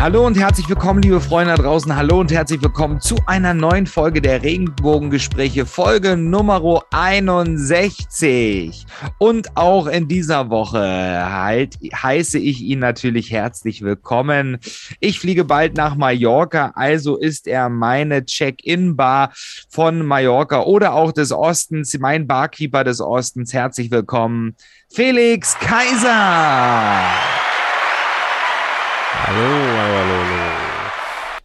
Hallo und herzlich willkommen, liebe Freunde da draußen. Hallo und herzlich willkommen zu einer neuen Folge der Regenbogengespräche, Folge Nummer 61. Und auch in dieser Woche halt, heiße ich ihn natürlich herzlich willkommen. Ich fliege bald nach Mallorca, also ist er meine Check-in-Bar von Mallorca oder auch des Ostens, mein Barkeeper des Ostens. Herzlich willkommen, Felix Kaiser. Hallo, hallo, hallo, hallo.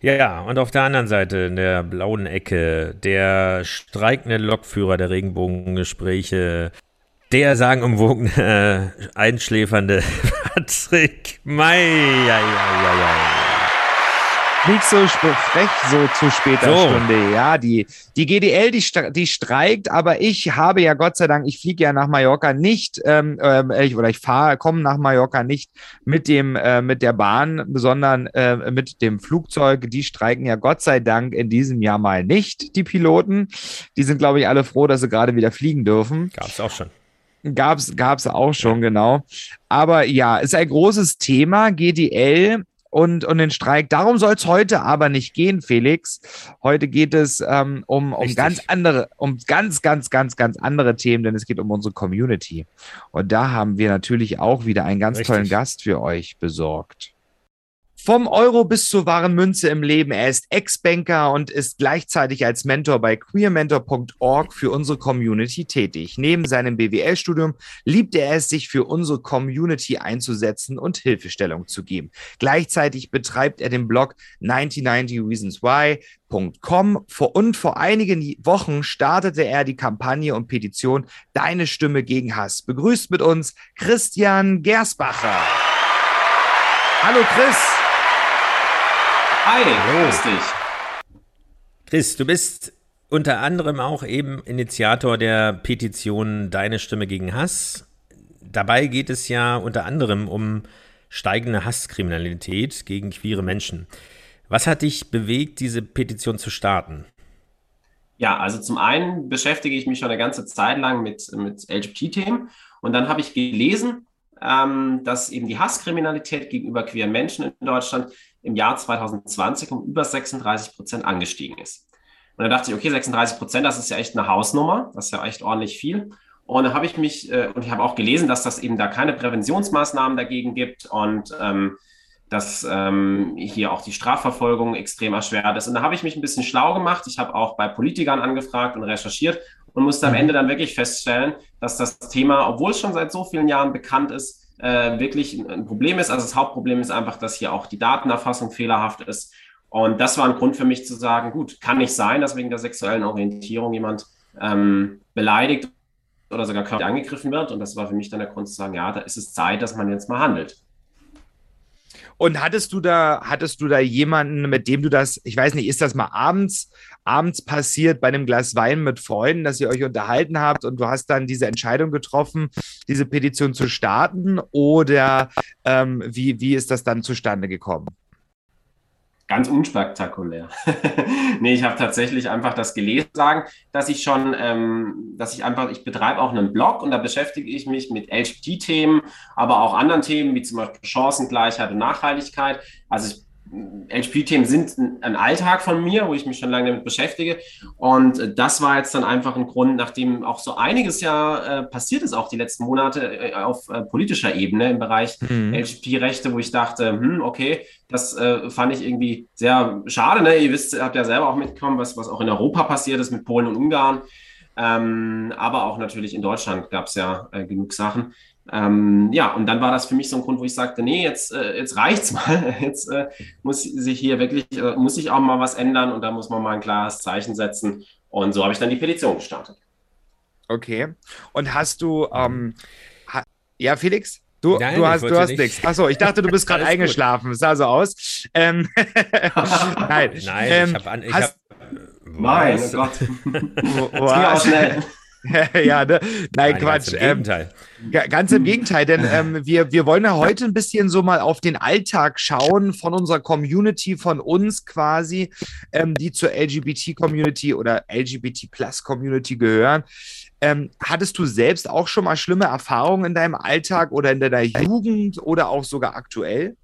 Ja, ja, und auf der anderen Seite, in der blauen Ecke, der streikende Lokführer der Regenbogengespräche, der sagenumwogene, einschläfernde Patrick May. Ja, ja, ja, ja nicht so frech so zu später so. Stunde. Ja, die, die GDL, die, die streikt, aber ich habe ja Gott sei Dank, ich fliege ja nach Mallorca nicht, ähm, äh, ich, oder ich fahre, komme nach Mallorca nicht mit dem, äh, mit der Bahn, sondern äh, mit dem Flugzeug. Die streiken ja Gott sei Dank in diesem Jahr mal nicht, die Piloten. Die sind, glaube ich, alle froh, dass sie gerade wieder fliegen dürfen. Gab es auch schon. Gab's, gab's auch schon, genau. Aber ja, ist ein großes Thema. GDL und, und den Streik. Darum soll es heute aber nicht gehen, Felix. Heute geht es ähm, um, um ganz andere, um ganz, ganz, ganz, ganz andere Themen, denn es geht um unsere Community. Und da haben wir natürlich auch wieder einen ganz Richtig. tollen Gast für euch besorgt. Vom Euro bis zur wahren Münze im Leben. Er ist Ex-Banker und ist gleichzeitig als Mentor bei queermentor.org für unsere Community tätig. Neben seinem BWL-Studium liebt er es, sich für unsere Community einzusetzen und Hilfestellung zu geben. Gleichzeitig betreibt er den Blog 9090 Reasons Why. Und vor einigen Wochen startete er die Kampagne und Petition Deine Stimme gegen Hass. Begrüßt mit uns Christian Gersbacher. Hallo Chris. Hi, grüß dich. Chris, du bist unter anderem auch eben Initiator der Petition Deine Stimme gegen Hass. Dabei geht es ja unter anderem um steigende Hasskriminalität gegen queere Menschen. Was hat dich bewegt, diese Petition zu starten? Ja, also zum einen beschäftige ich mich schon eine ganze Zeit lang mit, mit LGBT-Themen und dann habe ich gelesen, ähm, dass eben die Hasskriminalität gegenüber queeren Menschen in Deutschland im Jahr 2020 um über 36 Prozent angestiegen ist. Und da dachte ich, okay, 36 Prozent, das ist ja echt eine Hausnummer, das ist ja echt ordentlich viel. Und da habe ich mich, äh, und ich habe auch gelesen, dass das eben da keine Präventionsmaßnahmen dagegen gibt und ähm, dass ähm, hier auch die Strafverfolgung extrem erschwert ist. Und da habe ich mich ein bisschen schlau gemacht. Ich habe auch bei Politikern angefragt und recherchiert und musste am mhm. Ende dann wirklich feststellen, dass das Thema, obwohl es schon seit so vielen Jahren bekannt ist, äh, wirklich ein Problem ist. Also das Hauptproblem ist einfach, dass hier auch die Datenerfassung fehlerhaft ist. Und das war ein Grund für mich zu sagen, gut, kann nicht sein, dass wegen der sexuellen Orientierung jemand ähm, beleidigt oder sogar körperlich angegriffen wird. Und das war für mich dann der Grund zu sagen, ja, da ist es Zeit, dass man jetzt mal handelt. Und hattest du da, hattest du da jemanden, mit dem du das, ich weiß nicht, ist das mal abends, abends passiert bei einem Glas Wein mit Freunden, dass ihr euch unterhalten habt und du hast dann diese Entscheidung getroffen, diese Petition zu starten? Oder ähm, wie, wie ist das dann zustande gekommen? Ganz unspektakulär. nee, ich habe tatsächlich einfach das gelesen, sagen, dass ich schon, ähm, dass ich einfach, ich betreibe auch einen Blog und da beschäftige ich mich mit LGBT-Themen, aber auch anderen Themen wie zum Beispiel Chancengleichheit und Nachhaltigkeit. Also ich LP-Themen sind ein Alltag von mir, wo ich mich schon lange damit beschäftige. Und das war jetzt dann einfach ein Grund, nachdem auch so einiges ja äh, passiert ist, auch die letzten Monate äh, auf äh, politischer Ebene im Bereich mhm. LGP-Rechte, wo ich dachte, hm, okay, das äh, fand ich irgendwie sehr schade. Ne? Ihr wisst, habt ja selber auch mitbekommen, was, was auch in Europa passiert ist mit Polen und Ungarn. Ähm, aber auch natürlich in Deutschland gab es ja äh, genug Sachen. Ähm, ja, und dann war das für mich so ein Grund, wo ich sagte, nee, jetzt, äh, jetzt reicht's mal. Jetzt äh, muss sich hier wirklich, äh, muss sich auch mal was ändern und da muss man mal ein klares Zeichen setzen. Und so habe ich dann die Petition gestartet. Okay. Und hast du, ähm, ha ja, Felix? Du, Nein, du hast, du hast nichts. Achso, ich dachte, du bist gerade eingeschlafen. Es sah so aus. Ähm, Nein, Nein ähm, ich habe. Hab, Mein Gott. Wo, wo, hast, ja, ne? Nein, Nein, Quatsch. Ganz im ähm, Gegenteil. Ähm, ganz im Gegenteil, denn ähm, wir, wir wollen ja heute ein bisschen so mal auf den Alltag schauen von unserer Community, von uns quasi, ähm, die zur LGBT-Community oder LGBT-Plus-Community gehören. Ähm, hattest du selbst auch schon mal schlimme Erfahrungen in deinem Alltag oder in deiner Jugend oder auch sogar aktuell?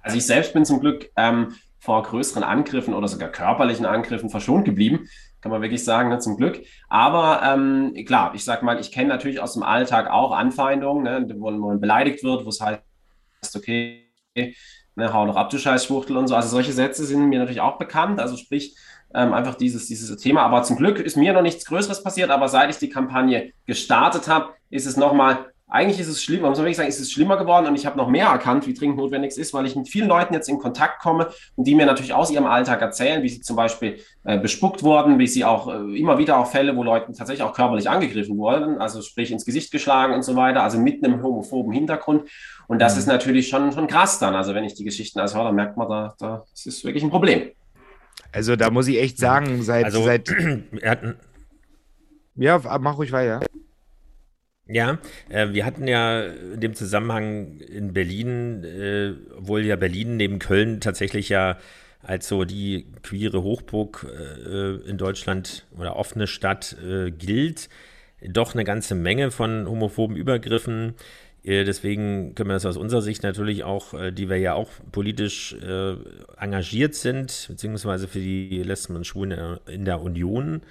Also ich selbst bin zum Glück ähm, vor größeren Angriffen oder sogar körperlichen Angriffen verschont geblieben kann man wirklich sagen, ne, zum Glück. Aber ähm, klar, ich sag mal, ich kenne natürlich aus dem Alltag auch Anfeindungen, ne, wo, man beleidigt wird, wo es heißt, okay, ne, hau doch ab, du Scheißschwuchtel und so. Also solche Sätze sind mir natürlich auch bekannt. Also sprich, ähm, einfach dieses, dieses Thema. Aber zum Glück ist mir noch nichts Größeres passiert. Aber seit ich die Kampagne gestartet habe, ist es nochmal eigentlich ist es schlimmer, muss man wirklich sagen, ist es schlimmer geworden und ich habe noch mehr erkannt, wie dringend notwendig ist, weil ich mit vielen Leuten jetzt in Kontakt komme und die mir natürlich aus ihrem Alltag erzählen, wie sie zum Beispiel äh, bespuckt wurden, wie sie auch äh, immer wieder auch Fälle, wo Leute tatsächlich auch körperlich angegriffen wurden, also sprich ins Gesicht geschlagen und so weiter, also mit einem homophoben Hintergrund. Und das mhm. ist natürlich schon, schon krass dann. Also wenn ich die Geschichten als höre, dann merkt man, da, da das ist wirklich ein Problem. Also da muss ich echt sagen, seit, also, seit ja, mach ruhig weiter. Ja, äh, wir hatten ja in dem Zusammenhang in Berlin, äh, obwohl ja Berlin neben Köln tatsächlich ja als so die queere Hochburg äh, in Deutschland oder offene Stadt äh, gilt, doch eine ganze Menge von homophoben Übergriffen. Äh, deswegen können wir das aus unserer Sicht natürlich auch, äh, die wir ja auch politisch engagiert sind, beziehungsweise für die Lesben und Schwulen in der Union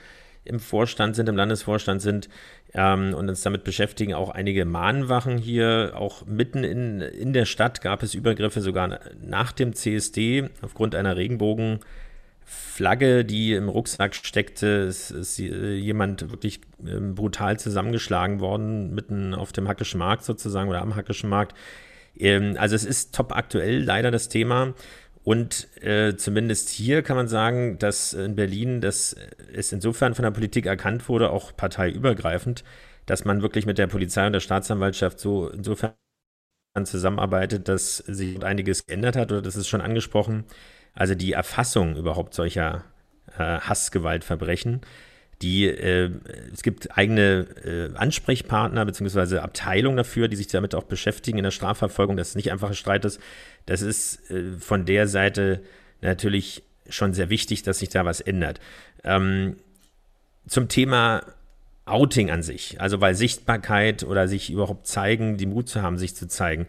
im Vorstand sind, im Landesvorstand sind, ähm, und uns damit beschäftigen. Auch einige Mahnwachen hier, auch mitten in, in der Stadt gab es Übergriffe, sogar nach dem CSD aufgrund einer Regenbogenflagge, die im Rucksack steckte. Es ist jemand wirklich ähm, brutal zusammengeschlagen worden, mitten auf dem Hackischen Markt sozusagen oder am Hackischen Markt. Ähm, also es ist top aktuell leider das Thema. Und äh, zumindest hier kann man sagen, dass in Berlin das es insofern von der Politik erkannt wurde, auch parteiübergreifend, dass man wirklich mit der Polizei und der Staatsanwaltschaft so insofern zusammenarbeitet, dass sich einiges geändert hat oder das ist schon angesprochen. Also die Erfassung überhaupt solcher äh, Hassgewaltverbrechen die, äh, es gibt eigene äh, Ansprechpartner bzw. Abteilungen dafür, die sich damit auch beschäftigen in der Strafverfolgung, dass es nicht einfacher Streit ist. Das ist äh, von der Seite natürlich schon sehr wichtig, dass sich da was ändert. Ähm, zum Thema Outing an sich, also weil Sichtbarkeit oder sich überhaupt zeigen, die Mut zu haben, sich zu zeigen.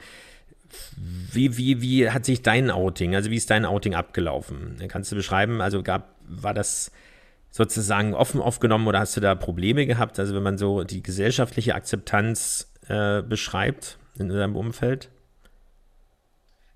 Wie, wie, wie hat sich dein Outing, also wie ist dein Outing abgelaufen? Kannst du beschreiben, also gab, war das sozusagen offen aufgenommen oder hast du da Probleme gehabt? Also wenn man so die gesellschaftliche Akzeptanz äh, beschreibt in deinem Umfeld?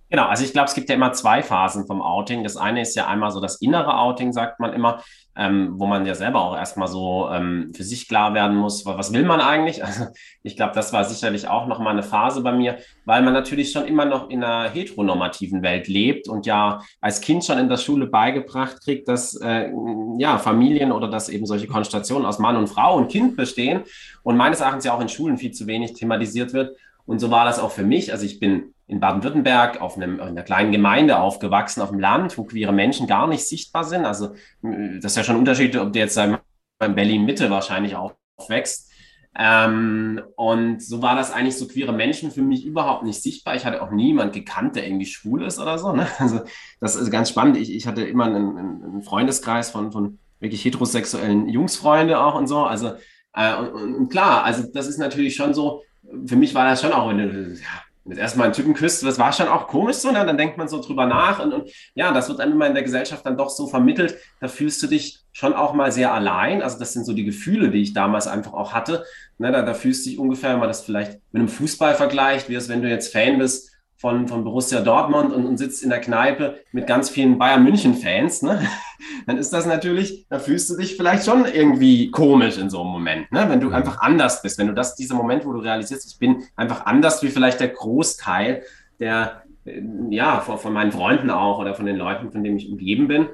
Genau, also ich glaube, es gibt ja immer zwei Phasen vom Outing. Das eine ist ja einmal so das innere Outing, sagt man immer, ähm, wo man ja selber auch erstmal so ähm, für sich klar werden muss, was will man eigentlich? Also ich glaube, das war sicherlich auch nochmal eine Phase bei mir, weil man natürlich schon immer noch in einer heteronormativen Welt lebt und ja als Kind schon in der Schule beigebracht kriegt, dass äh, ja Familien oder dass eben solche Konstellationen aus Mann und Frau und Kind bestehen und meines Erachtens ja auch in Schulen viel zu wenig thematisiert wird. Und so war das auch für mich. Also ich bin in Baden-Württemberg auf einem, in einer kleinen Gemeinde aufgewachsen, auf dem Land, wo queere Menschen gar nicht sichtbar sind. Also das ist ja schon ein Unterschied, ob du jetzt in Berlin-Mitte wahrscheinlich aufwächst. Ähm, und so war das eigentlich so queere Menschen für mich überhaupt nicht sichtbar. Ich hatte auch niemand gekannt, der irgendwie schwul ist oder so. Ne? Also das ist ganz spannend. Ich, ich hatte immer einen, einen Freundeskreis von, von wirklich heterosexuellen Jungsfreunde auch und so. Also äh, und, und, klar, also das ist natürlich schon so, für mich war das schon auch, du, ja, du erstmal einen Typen küsst, das war schon auch komisch so, ne? dann denkt man so drüber nach und, und ja, das wird einem immer in der Gesellschaft dann doch so vermittelt, da fühlst du dich schon auch mal sehr allein, also das sind so die Gefühle, die ich damals einfach auch hatte, ne? da, da fühlst du dich ungefähr, wenn man das vielleicht mit einem Fußball vergleicht, wie es, wenn du jetzt Fan bist von, von Borussia Dortmund und, und sitzt in der Kneipe mit ganz vielen Bayern München-Fans, ne? dann ist das natürlich, da fühlst du dich vielleicht schon irgendwie komisch in so einem Moment, ne? wenn du mhm. einfach anders bist, wenn du das, dieser Moment, wo du realisierst, ich bin einfach anders wie vielleicht der Großteil der, äh, ja, von, von meinen Freunden auch oder von den Leuten, von denen ich umgeben bin.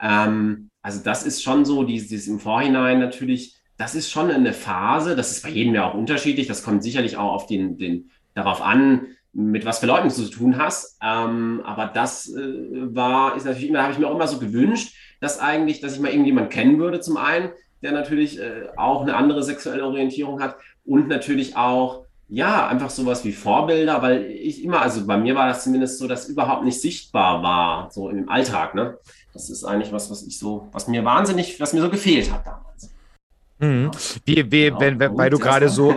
Ähm, also das ist schon so, dieses im Vorhinein natürlich, das ist schon eine Phase, das ist bei jedem ja auch unterschiedlich, das kommt sicherlich auch auf den, den darauf an, mit was für Leuten du zu tun hast. Ähm, aber das äh, war, ist natürlich immer, habe ich mir auch immer so gewünscht, dass eigentlich, dass ich mal irgendjemand kennen würde zum einen, der natürlich äh, auch eine andere sexuelle Orientierung hat und natürlich auch ja, einfach sowas wie Vorbilder, weil ich immer, also bei mir war das zumindest so, dass überhaupt nicht sichtbar war, so im Alltag, ne? Das ist eigentlich was, was ich so, was mir wahnsinnig, was mir so gefehlt hat damals. Mhm. Wie, wie, genau. wenn, wenn, weil du gerade so,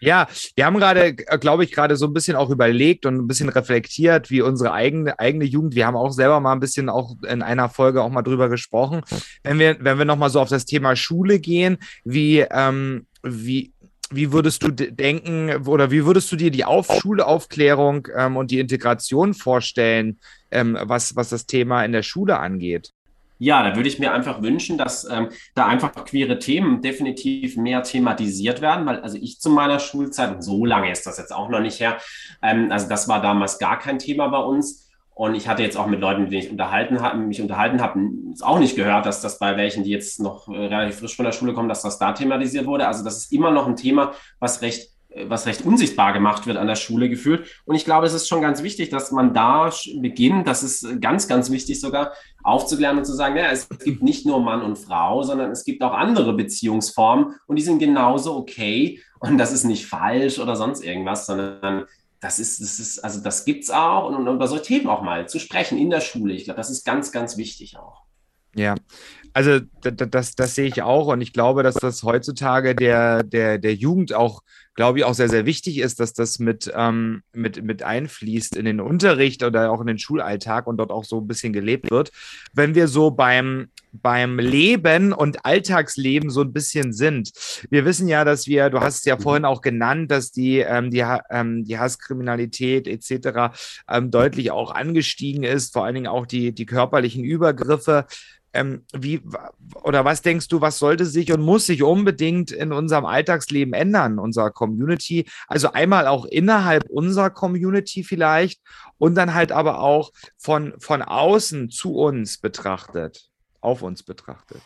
ja, wir haben gerade, äh, glaube ich, gerade so ein bisschen auch überlegt und ein bisschen reflektiert, wie unsere eigene, eigene Jugend. Wir haben auch selber mal ein bisschen auch in einer Folge auch mal drüber gesprochen. Wenn wir, wenn wir nochmal so auf das Thema Schule gehen, wie, ähm, wie, wie würdest du denken oder wie würdest du dir die Auf Schulaufklärung ähm, und die Integration vorstellen, ähm, was, was das Thema in der Schule angeht? Ja, da würde ich mir einfach wünschen, dass ähm, da einfach queere Themen definitiv mehr thematisiert werden, weil also ich zu meiner Schulzeit, und so lange ist das jetzt auch noch nicht her, ähm, also das war damals gar kein Thema bei uns. Und ich hatte jetzt auch mit Leuten, mit denen ich unterhalten hab, mich unterhalten habe, auch nicht gehört, dass das bei welchen, die jetzt noch äh, relativ frisch von der Schule kommen, dass das da thematisiert wurde. Also das ist immer noch ein Thema, was recht was recht unsichtbar gemacht wird an der Schule gefühlt. Und ich glaube, es ist schon ganz wichtig, dass man da beginnt, das ist ganz, ganz wichtig sogar, aufzuklären und zu sagen, ja, es gibt nicht nur Mann und Frau, sondern es gibt auch andere Beziehungsformen und die sind genauso okay und das ist nicht falsch oder sonst irgendwas, sondern das ist, das ist, also das gibt es auch und, und über solche Themen auch mal zu sprechen in der Schule. Ich glaube, das ist ganz, ganz wichtig auch. Ja, also das, das, das, sehe ich auch und ich glaube, dass das heutzutage der, der, der Jugend auch, glaube ich, auch sehr, sehr wichtig ist, dass das mit, ähm, mit, mit einfließt in den Unterricht oder auch in den Schulalltag und dort auch so ein bisschen gelebt wird. Wenn wir so beim, beim Leben und Alltagsleben so ein bisschen sind. Wir wissen ja, dass wir, du hast es ja mhm. vorhin auch genannt, dass die, ähm, die, ähm, die Hasskriminalität etc. Ähm, deutlich auch angestiegen ist, vor allen Dingen auch die, die körperlichen Übergriffe. Ähm, wie oder was denkst du, was sollte sich und muss sich unbedingt in unserem Alltagsleben ändern, unserer Community? Also einmal auch innerhalb unserer Community vielleicht und dann halt aber auch von, von außen zu uns betrachtet auf uns betrachtet.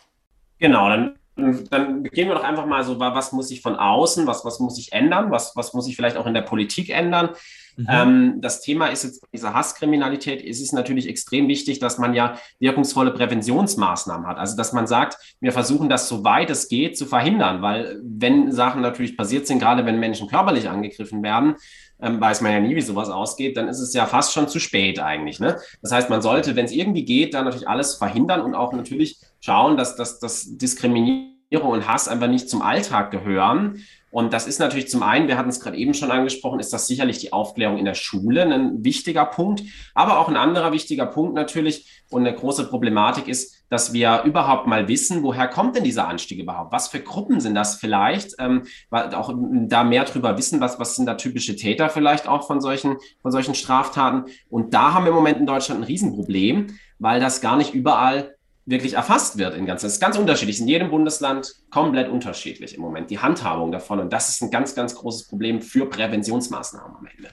Genau, dann, dann gehen wir doch einfach mal so, was muss ich von außen, was, was muss ich ändern, was, was muss ich vielleicht auch in der Politik ändern. Mhm. Ähm, das Thema ist jetzt diese Hasskriminalität. Es ist natürlich extrem wichtig, dass man ja wirkungsvolle Präventionsmaßnahmen hat. Also, dass man sagt, wir versuchen das so weit es geht zu verhindern, weil wenn Sachen natürlich passiert sind, gerade wenn Menschen körperlich angegriffen werden, ähm, weiß man ja nie, wie sowas ausgeht, dann ist es ja fast schon zu spät eigentlich. Ne? Das heißt, man sollte, wenn es irgendwie geht, dann natürlich alles verhindern und auch natürlich schauen, dass, dass Diskriminierung und Hass einfach nicht zum Alltag gehören. Und das ist natürlich zum einen, wir hatten es gerade eben schon angesprochen, ist das sicherlich die Aufklärung in der Schule ein wichtiger Punkt. Aber auch ein anderer wichtiger Punkt natürlich und eine große Problematik ist, dass wir überhaupt mal wissen, woher kommt denn dieser Anstieg überhaupt? Was für Gruppen sind das vielleicht? Ähm, auch da mehr drüber wissen, was, was sind da typische Täter vielleicht auch von solchen, von solchen Straftaten? Und da haben wir im Moment in Deutschland ein Riesenproblem, weil das gar nicht überall wirklich erfasst wird in ganz, das ist ganz unterschiedlich, in jedem Bundesland komplett unterschiedlich im Moment, die Handhabung davon. Und das ist ein ganz, ganz großes Problem für Präventionsmaßnahmen am Ende.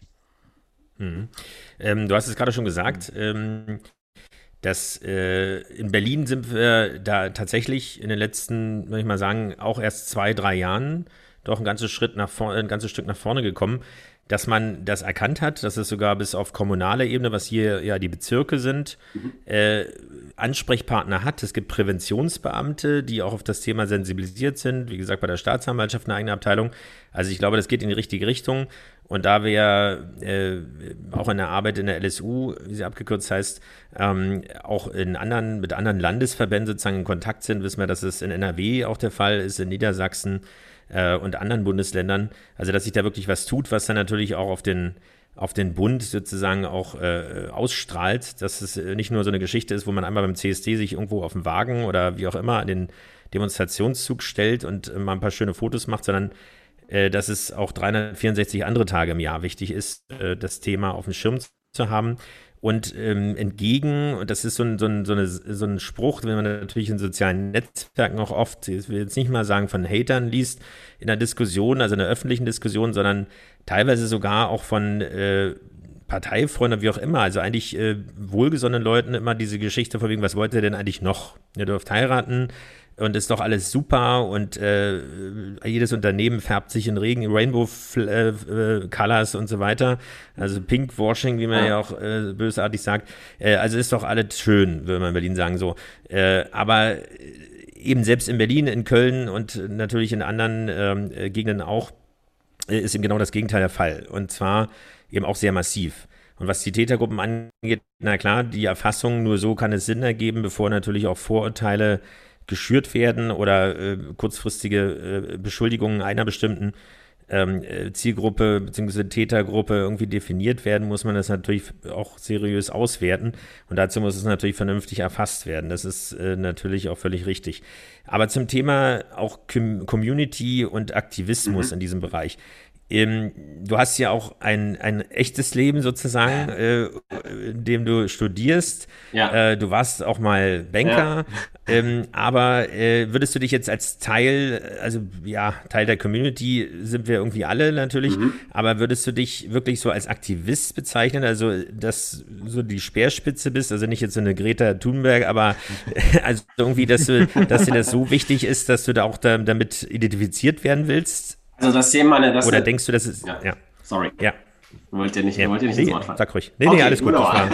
Mhm. Ähm, du hast es gerade schon gesagt, ähm, dass äh, in Berlin sind wir da tatsächlich in den letzten, würde ich mal sagen, auch erst zwei, drei Jahren doch ein ganzes Schritt nach vorne, ein ganzes Stück nach vorne gekommen dass man das erkannt hat, dass es sogar bis auf kommunale Ebene, was hier ja die Bezirke sind, mhm. äh, Ansprechpartner hat. Es gibt Präventionsbeamte, die auch auf das Thema sensibilisiert sind. Wie gesagt, bei der Staatsanwaltschaft eine eigene Abteilung. Also ich glaube, das geht in die richtige Richtung. Und da wir ja äh, auch in der Arbeit in der LSU, wie sie abgekürzt heißt, ähm, auch in anderen, mit anderen Landesverbänden sozusagen in Kontakt sind, wissen wir, dass es in NRW auch der Fall ist, in Niedersachsen, äh, und anderen Bundesländern. Also, dass sich da wirklich was tut, was dann natürlich auch auf den, auf den Bund sozusagen auch äh, ausstrahlt, dass es nicht nur so eine Geschichte ist, wo man einmal beim CSD sich irgendwo auf dem Wagen oder wie auch immer an den Demonstrationszug stellt und äh, mal ein paar schöne Fotos macht, sondern äh, dass es auch 364 andere Tage im Jahr wichtig ist, äh, das Thema auf dem Schirm zu haben. Und ähm, entgegen, und das ist so ein, so, ein, so, eine, so ein Spruch, wenn man natürlich in sozialen Netzwerken auch oft, ich will jetzt nicht mal sagen von Hatern liest, in der Diskussion, also in der öffentlichen Diskussion, sondern teilweise sogar auch von äh, Parteifreunden, wie auch immer, also eigentlich äh, wohlgesonnenen Leuten immer diese Geschichte von wegen, was wollt ihr denn eigentlich noch? Ihr dürft heiraten, und ist doch alles super und äh, jedes Unternehmen färbt sich in Regen, Rainbow äh, äh, Colors und so weiter. Also Pinkwashing, wie man ja, ja auch äh, bösartig sagt. Äh, also ist doch alles schön, würde man in Berlin sagen so. Äh, aber eben selbst in Berlin, in Köln und natürlich in anderen ähm, Gegenden auch, ist eben genau das Gegenteil der Fall. Und zwar eben auch sehr massiv. Und was die Tätergruppen angeht, na klar, die Erfassung, nur so kann es Sinn ergeben, bevor natürlich auch Vorurteile geschürt werden oder äh, kurzfristige äh, Beschuldigungen einer bestimmten ähm, äh, Zielgruppe bzw. Tätergruppe irgendwie definiert werden, muss man das natürlich auch seriös auswerten. Und dazu muss es natürlich vernünftig erfasst werden. Das ist äh, natürlich auch völlig richtig. Aber zum Thema auch Com Community und Aktivismus mhm. in diesem Bereich. Ähm, du hast ja auch ein, ein echtes Leben sozusagen, äh, in dem du studierst. Ja. Äh, du warst auch mal Banker. Ja. Ähm, aber äh, würdest du dich jetzt als Teil, also ja, Teil der Community sind wir irgendwie alle natürlich, mhm. aber würdest du dich wirklich so als Aktivist bezeichnen? Also, dass so die Speerspitze bist, also nicht jetzt so eine Greta Thunberg, aber also irgendwie, dass, du, dass dir das so wichtig ist, dass du da auch da, damit identifiziert werden willst? Also das Thema, das Oder denkst du, das ist. Ja. ja. Sorry. Ja. Wollt ihr nicht, ja. wollt ihr nicht nee, ins Wort fallen? Sag ruhig. Nee, okay, nee, alles gut. War,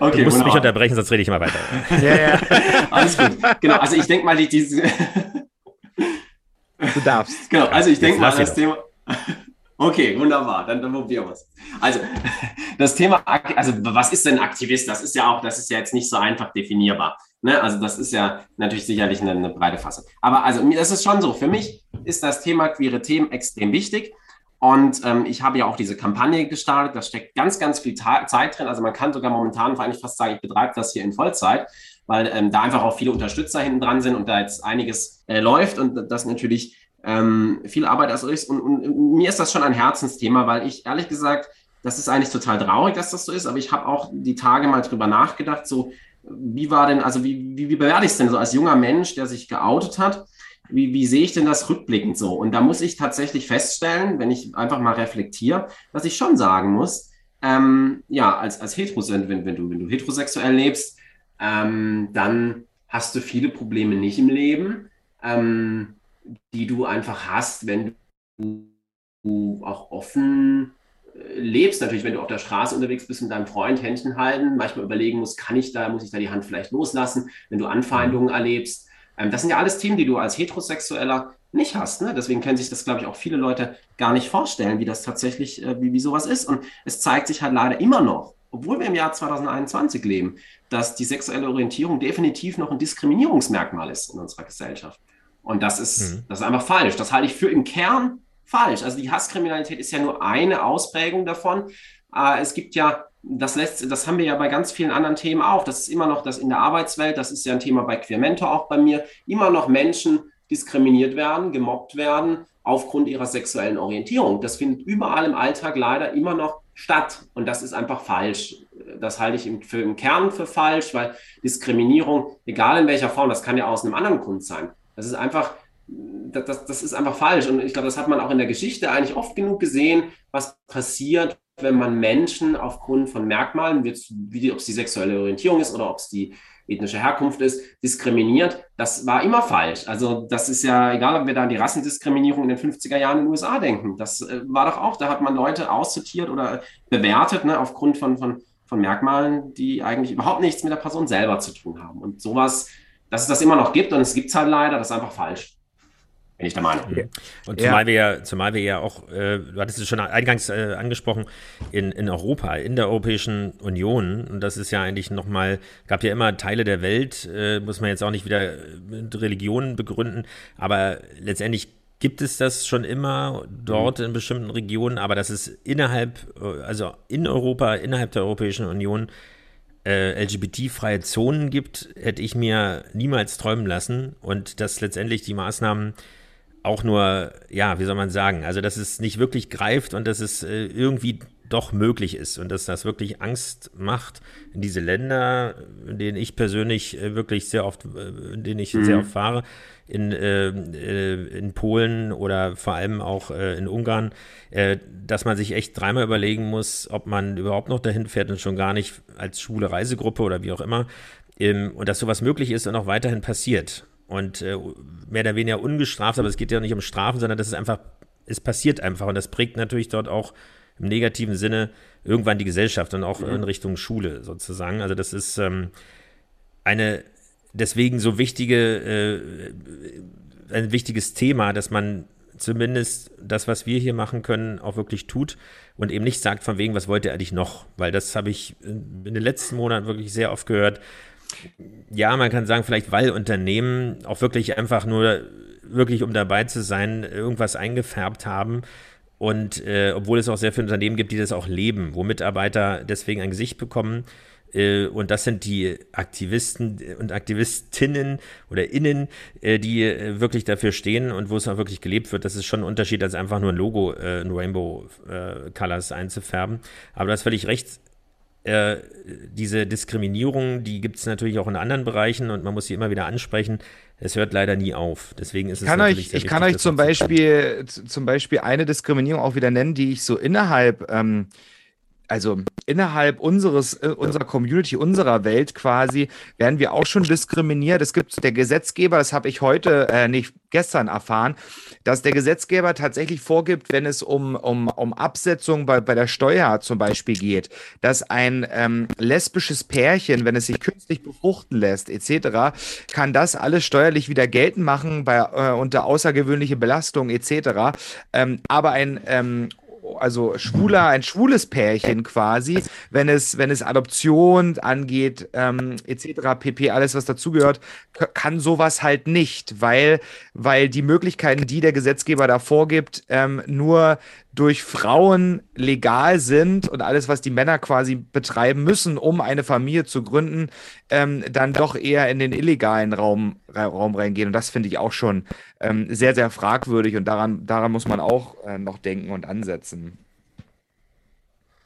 okay, du musst wunderbar. mich unterbrechen, sonst rede ich mal weiter. ja, ja. alles gut. Genau, also ich denke mal, die, diese. du darfst. Genau, also ich denke mal, das Thema. Okay, wunderbar, dann, dann probieren wir es. Also, das Thema, also was ist denn Aktivist? Das ist ja auch, das ist ja jetzt nicht so einfach definierbar. Ne? Also das ist ja natürlich sicherlich eine, eine breite Fassung. Aber also das ist schon so. Für mich ist das Thema queere Themen extrem wichtig. Und ähm, ich habe ja auch diese Kampagne gestartet. Da steckt ganz, ganz viel Ta Zeit drin. Also man kann sogar momentan eigentlich fast sagen, ich betreibe das hier in Vollzeit, weil ähm, da einfach auch viele Unterstützer hinten dran sind und da jetzt einiges äh, läuft und das natürlich ähm, viel Arbeit also ist. Und, und, und mir ist das schon ein Herzensthema, weil ich ehrlich gesagt, das ist eigentlich total traurig, dass das so ist. Aber ich habe auch die Tage mal drüber nachgedacht, so wie war denn, also wie, wie, wie bewerte ich es denn so als junger Mensch, der sich geoutet hat? Wie, wie sehe ich denn das rückblickend so? Und da muss ich tatsächlich feststellen, wenn ich einfach mal reflektiere, dass ich schon sagen muss, ähm, ja, als, als Heterosexuell, wenn, wenn, du, wenn du heterosexuell lebst, ähm, dann hast du viele Probleme nicht im Leben, ähm, die du einfach hast, wenn du auch offen lebst, natürlich, wenn du auf der Straße unterwegs bist mit deinem Freund Händchen halten, manchmal überlegen musst, kann ich da, muss ich da die Hand vielleicht loslassen, wenn du Anfeindungen erlebst. Ähm, das sind ja alles Themen, die du als Heterosexueller nicht hast. Ne? Deswegen können sich das, glaube ich, auch viele Leute gar nicht vorstellen, wie das tatsächlich, äh, wie, wie sowas ist. Und es zeigt sich halt leider immer noch, obwohl wir im Jahr 2021 leben, dass die sexuelle Orientierung definitiv noch ein Diskriminierungsmerkmal ist in unserer Gesellschaft. Und das ist, mhm. das ist einfach falsch. Das halte ich für im Kern falsch. Also die Hasskriminalität ist ja nur eine Ausprägung davon. Äh, es gibt ja, das, lässt, das haben wir ja bei ganz vielen anderen Themen auch. Das ist immer noch das in der Arbeitswelt, das ist ja ein Thema bei Queermentor auch bei mir, immer noch Menschen diskriminiert werden, gemobbt werden aufgrund ihrer sexuellen Orientierung. Das findet überall im Alltag leider immer noch statt und das ist einfach falsch. Das halte ich im, für, im Kern für falsch, weil Diskriminierung, egal in welcher Form, das kann ja aus einem anderen Grund sein. Das ist einfach das, das, das ist einfach falsch. Und ich glaube, das hat man auch in der Geschichte eigentlich oft genug gesehen, was passiert, wenn man Menschen aufgrund von Merkmalen, wie, ob es die sexuelle Orientierung ist oder ob es die ethnische Herkunft ist, diskriminiert. Das war immer falsch. Also das ist ja egal, ob wir da an die Rassendiskriminierung in den 50er Jahren in den USA denken. Das äh, war doch auch, da hat man Leute aussortiert oder bewertet ne, aufgrund von, von, von Merkmalen, die eigentlich überhaupt nichts mit der Person selber zu tun haben. Und sowas, dass es das immer noch gibt und es gibt es halt leider, das ist einfach falsch bin ich der Meinung. Und zumal ja. wir ja, zumal wir ja auch, äh, du hattest es schon eingangs äh, angesprochen, in, in Europa, in der Europäischen Union, und das ist ja eigentlich nochmal, gab ja immer Teile der Welt, äh, muss man jetzt auch nicht wieder mit Religionen begründen, aber letztendlich gibt es das schon immer dort mhm. in bestimmten Regionen, aber dass es innerhalb, also in Europa, innerhalb der Europäischen Union, äh, LGBT-freie Zonen gibt, hätte ich mir niemals träumen lassen. Und dass letztendlich die Maßnahmen auch nur, ja, wie soll man sagen, also dass es nicht wirklich greift und dass es äh, irgendwie doch möglich ist und dass das wirklich Angst macht in diese Länder, in denen ich persönlich äh, wirklich sehr oft, äh, in denen ich mhm. sehr oft fahre, in, äh, äh, in Polen oder vor allem auch äh, in Ungarn, äh, dass man sich echt dreimal überlegen muss, ob man überhaupt noch dahin fährt und schon gar nicht als schwule Reisegruppe oder wie auch immer. Ähm, und dass sowas möglich ist und auch weiterhin passiert. Und äh, mehr oder weniger ungestraft, aber es geht ja nicht um Strafen, sondern das ist einfach, es passiert einfach und das prägt natürlich dort auch im negativen Sinne irgendwann die Gesellschaft und auch mhm. in Richtung Schule sozusagen. Also das ist ähm, eine deswegen so wichtige, äh, ein wichtiges Thema, dass man zumindest das, was wir hier machen können, auch wirklich tut und eben nicht sagt von wegen, was wollt ihr eigentlich noch? Weil das habe ich in den letzten Monaten wirklich sehr oft gehört. Ja, man kann sagen, vielleicht weil Unternehmen auch wirklich einfach nur, wirklich um dabei zu sein, irgendwas eingefärbt haben. Und äh, obwohl es auch sehr viele Unternehmen gibt, die das auch leben, wo Mitarbeiter deswegen ein Gesicht bekommen, äh, und das sind die Aktivisten und Aktivistinnen oder Innen, äh, die äh, wirklich dafür stehen und wo es auch wirklich gelebt wird. Das ist schon ein Unterschied, als einfach nur ein Logo in Rainbow Colors einzufärben. Aber du hast völlig recht. Diese Diskriminierung, die gibt es natürlich auch in anderen Bereichen und man muss sie immer wieder ansprechen. Es hört leider nie auf. Deswegen ist es kann natürlich euch, Ich wichtig, kann euch zum Beispiel, zum Beispiel eine Diskriminierung auch wieder nennen, die ich so innerhalb ähm, also innerhalb unseres, äh, unserer Community, unserer Welt quasi, werden wir auch schon diskriminiert. Es gibt der Gesetzgeber, das habe ich heute, äh, nicht gestern erfahren, dass der Gesetzgeber tatsächlich vorgibt, wenn es um, um, um Absetzung bei, bei der Steuer zum Beispiel geht, dass ein ähm, lesbisches Pärchen, wenn es sich künstlich befruchten lässt, etc., kann das alles steuerlich wieder geltend machen bei, äh, unter außergewöhnliche Belastung, etc. Ähm, aber ein ähm, also schwuler, ein schwules Pärchen quasi, wenn es, wenn es Adoption angeht, ähm, etc., pp, alles, was dazugehört, kann sowas halt nicht, weil, weil die Möglichkeiten, die der Gesetzgeber da vorgibt, ähm, nur durch Frauen legal sind und alles, was die Männer quasi betreiben müssen, um eine Familie zu gründen, ähm, dann doch eher in den illegalen Raum, Raum reingehen. Und das finde ich auch schon ähm, sehr, sehr fragwürdig und daran, daran muss man auch äh, noch denken und ansetzen.